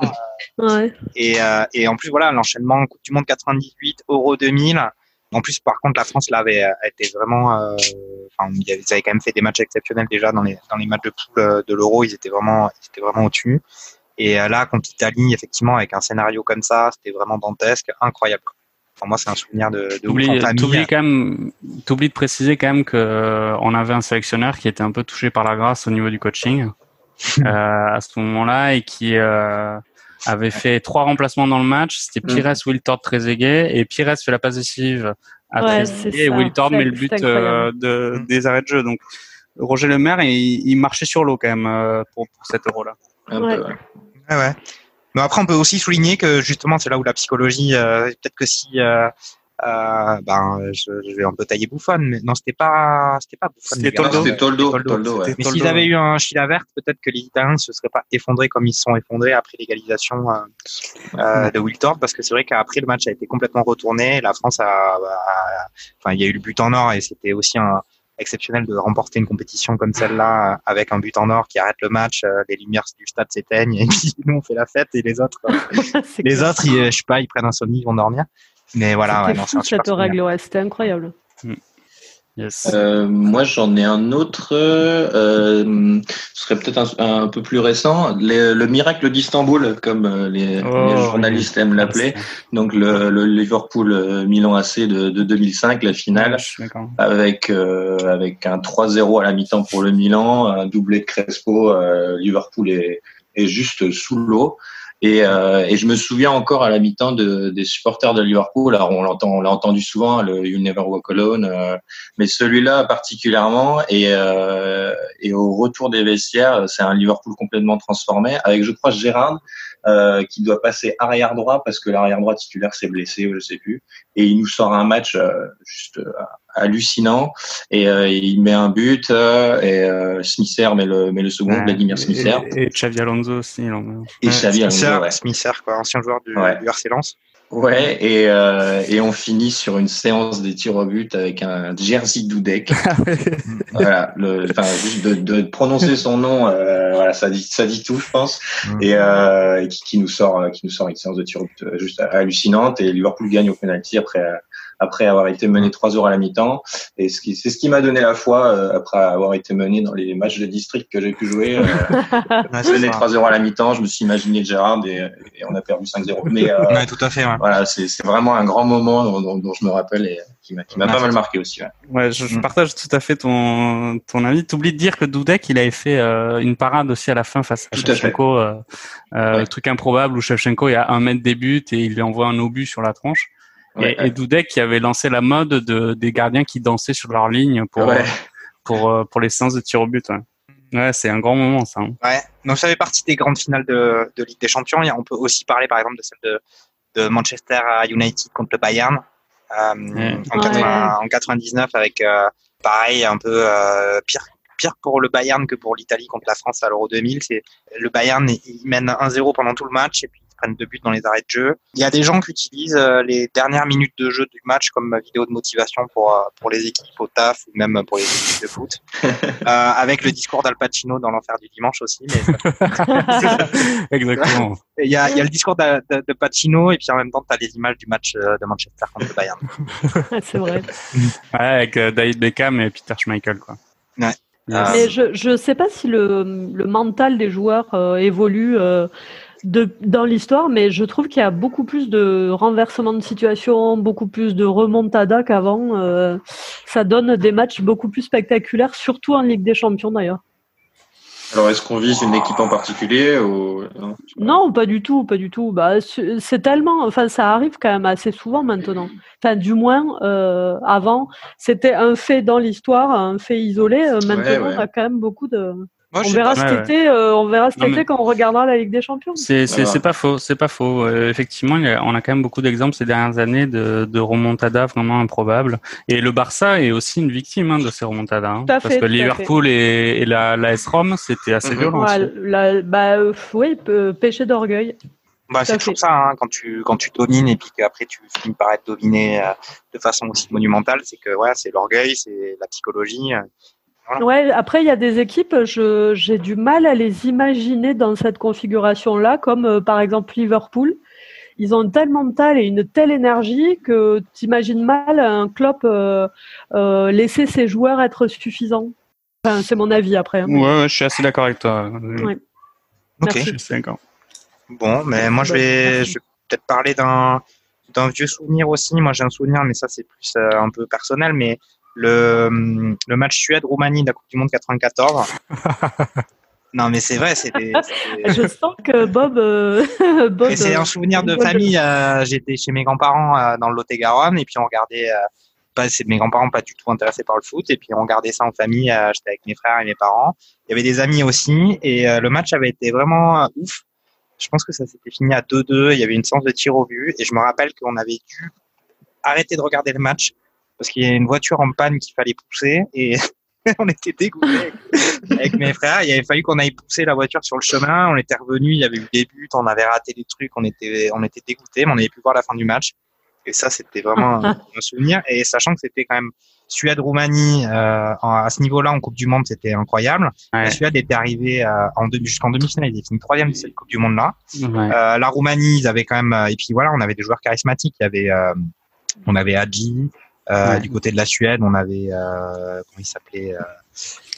ouais. et, et en plus, voilà, l'enchaînement Coupe du Monde 98, Euro 2000. En plus, par contre, la France là avait été vraiment. Euh, enfin, ils avaient quand même fait des matchs exceptionnels déjà dans les dans les matchs de poule de l'Euro. Ils étaient vraiment, ils étaient vraiment au-dessus. Et là, contre l'Italie, effectivement, avec un scénario comme ça, c'était vraiment dantesque, incroyable. Pour moi, c'est un souvenir de, de T'oublies quand même, t'oublies de préciser quand même que euh, on avait un sélectionneur qui était un peu touché par la grâce au niveau du coaching euh, à ce moment-là et qui euh, avait fait trois remplacements dans le match. C'était mm. Pires, Wiltord, Trezeguet et Pires fait la passe décisive à ouais, Trezeguet et Wiltord met le but euh, de, mm. des arrêts de jeu. Donc Roger Lemaire, il, il marchait sur l'eau quand même euh, pour, pour cet euro-là. Ouais. ouais. ouais. Mais après, on peut aussi souligner que justement, c'est là où la psychologie, euh, peut-être que si, euh, euh, ben, je, je, vais un peu tailler Bouffon, mais non, c'était pas, c'était pas Bouffon. C'était Toldo. C'était Toldo. Toldo, Toldo ouais. Mais s'ils avaient eu un Chila verte, peut-être que les Italiens ne se seraient pas effondrés comme ils se sont effondrés après l'égalisation euh, euh, de Wiltord, parce que c'est vrai qu'après le match a été complètement retourné. La France a, a enfin, il y a eu le but en or et c'était aussi un, exceptionnel de remporter une compétition comme celle-là euh, avec un but en or qui arrête le match, euh, les lumières du stade s'éteignent et puis nous on fait la fête et les autres, euh, les autres, ils, je sais pas, ils prennent un somni, ils vont dormir. Mais voilà, ouais, non, c'est cette règle, ouais, c'était incroyable. Mm. Yes. Euh, moi, j'en ai un autre. Euh, ce serait peut-être un, un, peu plus récent. Les, le miracle d'Istanbul, comme euh, les, oh, les journalistes aiment l'appeler. Donc le, le Liverpool Milan AC de, de 2005, la finale, avec euh, avec un 3-0 à la mi-temps pour le Milan, un doublé de Crespo. Liverpool est, est juste sous l'eau. Et, euh, et, je me souviens encore à la mi-temps de, des supporters de Liverpool. Alors on l'entend, on l'a entendu souvent, le You Never Walk Alone, euh, mais celui-là particulièrement. Et, euh, et au retour des vestiaires, c'est un Liverpool complètement transformé, avec je crois Gérard euh, qui doit passer arrière droit parce que l'arrière droit titulaire s'est blessé, je sais plus. Et il nous sort un match euh, juste euh, hallucinant et euh, il met un but euh, et euh, Smither met le met le second ouais, Vladimir Smither et, et Xavi Alonso aussi et Xavi Alonso ouais. Smither quoi ancien joueur du, ouais. du RC Lens Ouais, et, euh, et on finit sur une séance des tirs au but avec un jersey Dudek. voilà, le, enfin, juste de, de prononcer son nom, euh, voilà, ça dit, ça dit tout, je pense. Mm. Et, euh, et qui, qui, nous sort, qui nous sort une séance de tirs au but juste hallucinante. Et Liverpool gagne au penalty après après avoir été mené 3 heures à la mi-temps. Et ce qui, c'est ce qui m'a donné la foi euh, après avoir été mené dans les matchs de district que j'ai pu jouer. Euh, mené 3 heures à la mi-temps, je me suis imaginé Gérard et, et on a perdu 5-0. Mais euh, ouais, tout à fait. Ouais. Voilà, c'est, c'est vraiment un grand moment dont, dont, dont je me rappelle et qui m'a, qui m'a ouais, pas mal marqué aussi. Ouais, ouais je, je, partage tout à fait ton, ton avis. T'oublies de dire que Dudek, il avait fait euh, une parade aussi à la fin face à Shevchenko, euh, euh, ouais. truc improbable où Shevchenko il a un mètre des buts et il lui envoie un obus sur la tronche. Ouais, et, et Dudek qui avait lancé la mode de, des gardiens qui dansaient sur leur ligne pour, ouais. pour, euh, pour les séances de tir au but. Ouais, ouais c'est un grand moment ça. Hein. Ouais, donc ça fait partie des grandes finales de, de Ligue des Champions. On peut aussi parler par exemple de celle de, de Manchester United contre le Bayern euh, en, 80, en 99 avec euh, pareil un peu euh, pire pire pour le Bayern que pour l'Italie contre la France à l'Euro 2000. C'est le Bayern il mène 1-0 pendant tout le match et puis prennent deux buts dans les arrêts de jeu. Il y a des gens qui utilisent euh, les dernières minutes de jeu du match comme vidéo de motivation pour euh, pour les équipes au taf ou même pour les équipes de foot, euh, avec le discours d'Al Pacino dans l'enfer du dimanche aussi. Mais... Exactement. Il y a il y a le discours de, de, de Pacino et puis en même temps tu as les images du match de Manchester contre le Bayern. C'est vrai. Ouais, avec David Beckham et Peter Schmeichel quoi. Ouais. Mais je je sais pas si le le mental des joueurs euh, évolue. Euh, de, dans l'histoire, mais je trouve qu'il y a beaucoup plus de renversement de situation, beaucoup plus de remontada qu'avant. Euh, ça donne des matchs beaucoup plus spectaculaires, surtout en Ligue des Champions d'ailleurs. Alors, est-ce qu'on vise une équipe en particulier ou non, non, pas du tout, pas du tout. Bah, c'est tellement, enfin, ça arrive quand même assez souvent maintenant. Enfin, du moins, euh, avant, c'était un fait dans l'histoire, un fait isolé. Euh, maintenant, ouais, ouais. on a quand même beaucoup de. Moi, on, verra cet été, euh, on verra cet non, été quand on regardera la Ligue des Champions. C'est c'est pas faux, c'est pas faux. Euh, effectivement, a, on a quand même beaucoup d'exemples ces dernières années de, de remontada vraiment improbables. Et le Barça est aussi une victime hein, de ces remontadas, hein, parce fait, que Liverpool et, et, la, la S Rome, c'était assez mm -hmm. violent. Ouais, la, bah, euh, oui, péché d'orgueil. Bah, c'est toujours ça, hein, quand tu quand tu domines et puis qu'après tu finis par être dominé euh, de façon aussi monumentale, c'est que ouais, c'est l'orgueil, c'est la psychologie. Voilà. Ouais, après il y a des équipes, j'ai du mal à les imaginer dans cette configuration-là, comme euh, par exemple Liverpool. Ils ont tellement de talent et une telle énergie que tu imagines mal un club euh, euh, laisser ses joueurs être suffisants. Enfin, c'est mon avis après. Hein. Ouais, ouais, je suis assez d'accord avec toi. Ouais. Ok. Merci. Je suis d'accord. Bon, mais moi je vais, je vais peut-être parler d'un d'un vieux souvenir aussi. Moi j'ai un souvenir, mais ça c'est plus euh, un peu personnel, mais le le match Suède-Roumanie de la Coupe du Monde 94. non mais c'est vrai, c'était. Je sens que Bob, euh, Bob c'est euh, un souvenir de rigole famille. euh, J'étais chez mes grands-parents euh, dans le Lot-et-Garonne et puis on regardait. euh, pas, c'est mes grands-parents pas du tout intéressés par le foot et puis on regardait ça en famille. euh, J'étais avec mes frères et mes parents. Il y avait des amis aussi et euh, le match avait été vraiment euh, ouf. Je pense que ça s'était fini à 2-2. Il y avait une séance de tir au but et je me rappelle qu'on avait dû arrêter de regarder le match parce qu'il y a une voiture en panne qu'il fallait pousser et on était dégoûtés avec mes frères. Il avait fallu qu'on aille pousser la voiture sur le chemin. On était revenu, il y avait eu des buts, on avait raté des trucs, on était, on était dégoûtés, mais on avait pu voir la fin du match. Et ça, c'était vraiment un, un souvenir. Et sachant que c'était quand même Suède-Roumanie euh, à ce niveau-là en Coupe du Monde, c'était incroyable. Ouais. La Suède était arrivée euh, en jusqu'en demi-finale, ils étaient fini troisième de cette Coupe du Monde-là. Ouais. Euh, la Roumanie, ils avaient quand même, euh, et puis voilà, on avait des joueurs charismatiques. Il y avait, on avait Hadji. Euh, Ouais. Du côté de la Suède, on avait, euh, comment il s'appelait euh,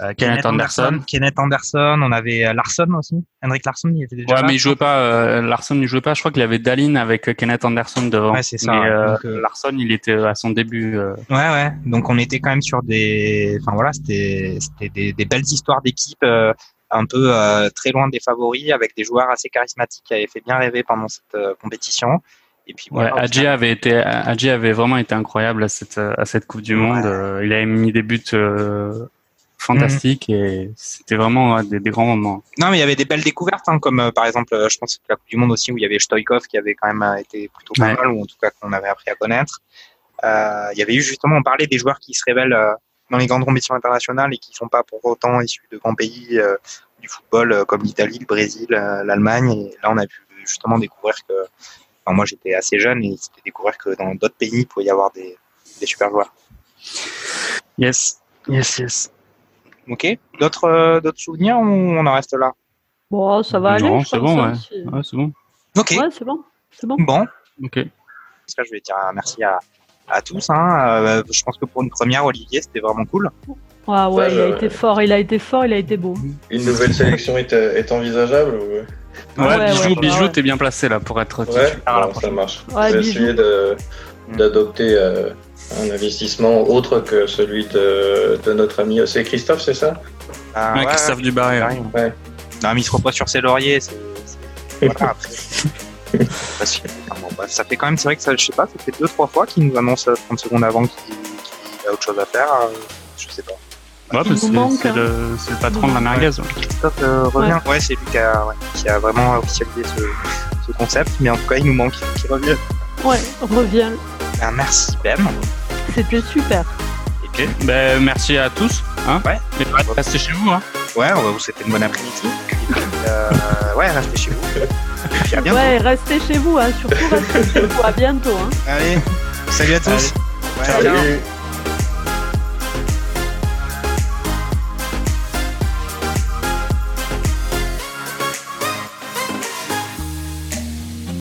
euh, Kenneth Anderson. Kenneth Anderson. On avait Larsson aussi. Henrik Larsson, il était déjà Ouais, là. mais il jouait pas. Euh, Larson, il jouait pas. Je crois qu'il avait Dalin avec Kenneth Anderson devant. Ouais, c'est ça. Mais euh, Donc, euh, Larson, il était à son début. euh, Ouais, ouais. Donc on était quand même sur des, enfin voilà, c'était, c'était des, des belles histoires d'équipe, euh, un peu euh, très loin des favoris, avec des joueurs assez charismatiques qui avaient fait bien rêver pendant cette euh, compétition. Et puis voilà. final- avait été, Hadji avait vraiment été incroyable à cette à cette Coupe du Monde. Ouais. Euh, il avait mis des buts euh, fantastiques et c'était vraiment des, des grands moments. Non, mais il y avait des belles découvertes, hein, comme euh, par exemple, euh, je pense que la Coupe du Monde aussi, où il y avait Stoikov qui avait quand même euh, été plutôt pas Ouais. mal, ou en tout cas qu'on avait appris à connaître. Euh, il y avait eu justement, on parlait des joueurs qui se révèlent euh, dans les grandes compétitions internationales et qui sont pas pour autant issus de grands pays euh, du football euh, comme l'Italie, le Brésil, euh, l'Allemagne. Et là, on a pu justement découvrir que, enfin, moi j'étais assez jeune et c'était découvrir que dans d'autres pays, il pouvait y avoir des, des super joueurs. Yes, yes, yes. Ok. D'autres euh, d'autres souvenirs ou on en reste là? Bon, ça va Non, aller. c'est bon, hein, ouais. c'est bon. Ok. Ouais, c'est bon. C'est bon. Bon. Ok. Ça, je vais dire euh, merci à, à tous. Hein. Euh, je pense que pour une première, Olivier, c'était vraiment cool. Ouais, ouais, il a été fort, il a été fort, il a été beau. Une nouvelle sélection est, est envisageable ou... Ouais, Ouais, bijou, ouais, bijou, t'es bien placé là pour être Ouais, titulaire à la bon, ça marche. Essayer de- Mm. d'adopter euh, un investissement autre que celui de, de notre ami. C'est Christophe, c'est ça? Ah, Ouais, ouais, Christophe Dubarry. ouais. Non, mais il se repose sur ses lauriers. C'est, c'est- voilà, après. Parce que, enfin, bon, bref, ça fait quand même, c'est vrai que ça, je sais pas, ça fait deux, trois fois qu'il nous annonce euh, 30 secondes avant qu'il, qu'il a autre chose à faire. euh, je sais pas. Ouais, Il bah, c'est nous manque, c'est hein. le, c'est le patron de la merguez. ouais. Christophe euh, revient. Ouais, c'est lui qui a, ouais, qui a vraiment officialisé ce, ce concept. Mais en tout cas, il nous manque qu'il revienne. Ouais, reviens. Ben, merci, Ben. C'était super. Et puis, Ben, merci à tous. Hein Ouais. Et restez chez vous. Hein. ouais, on va vous souhaiter une bonne après-midi. Euh, ouais, restez chez vous. Et puis, à bientôt. Ouais, restez chez vous, hein. surtout restez chez vous. À bientôt. Hein. Allez, salut à tous. Allez. Ouais, ciao. Salut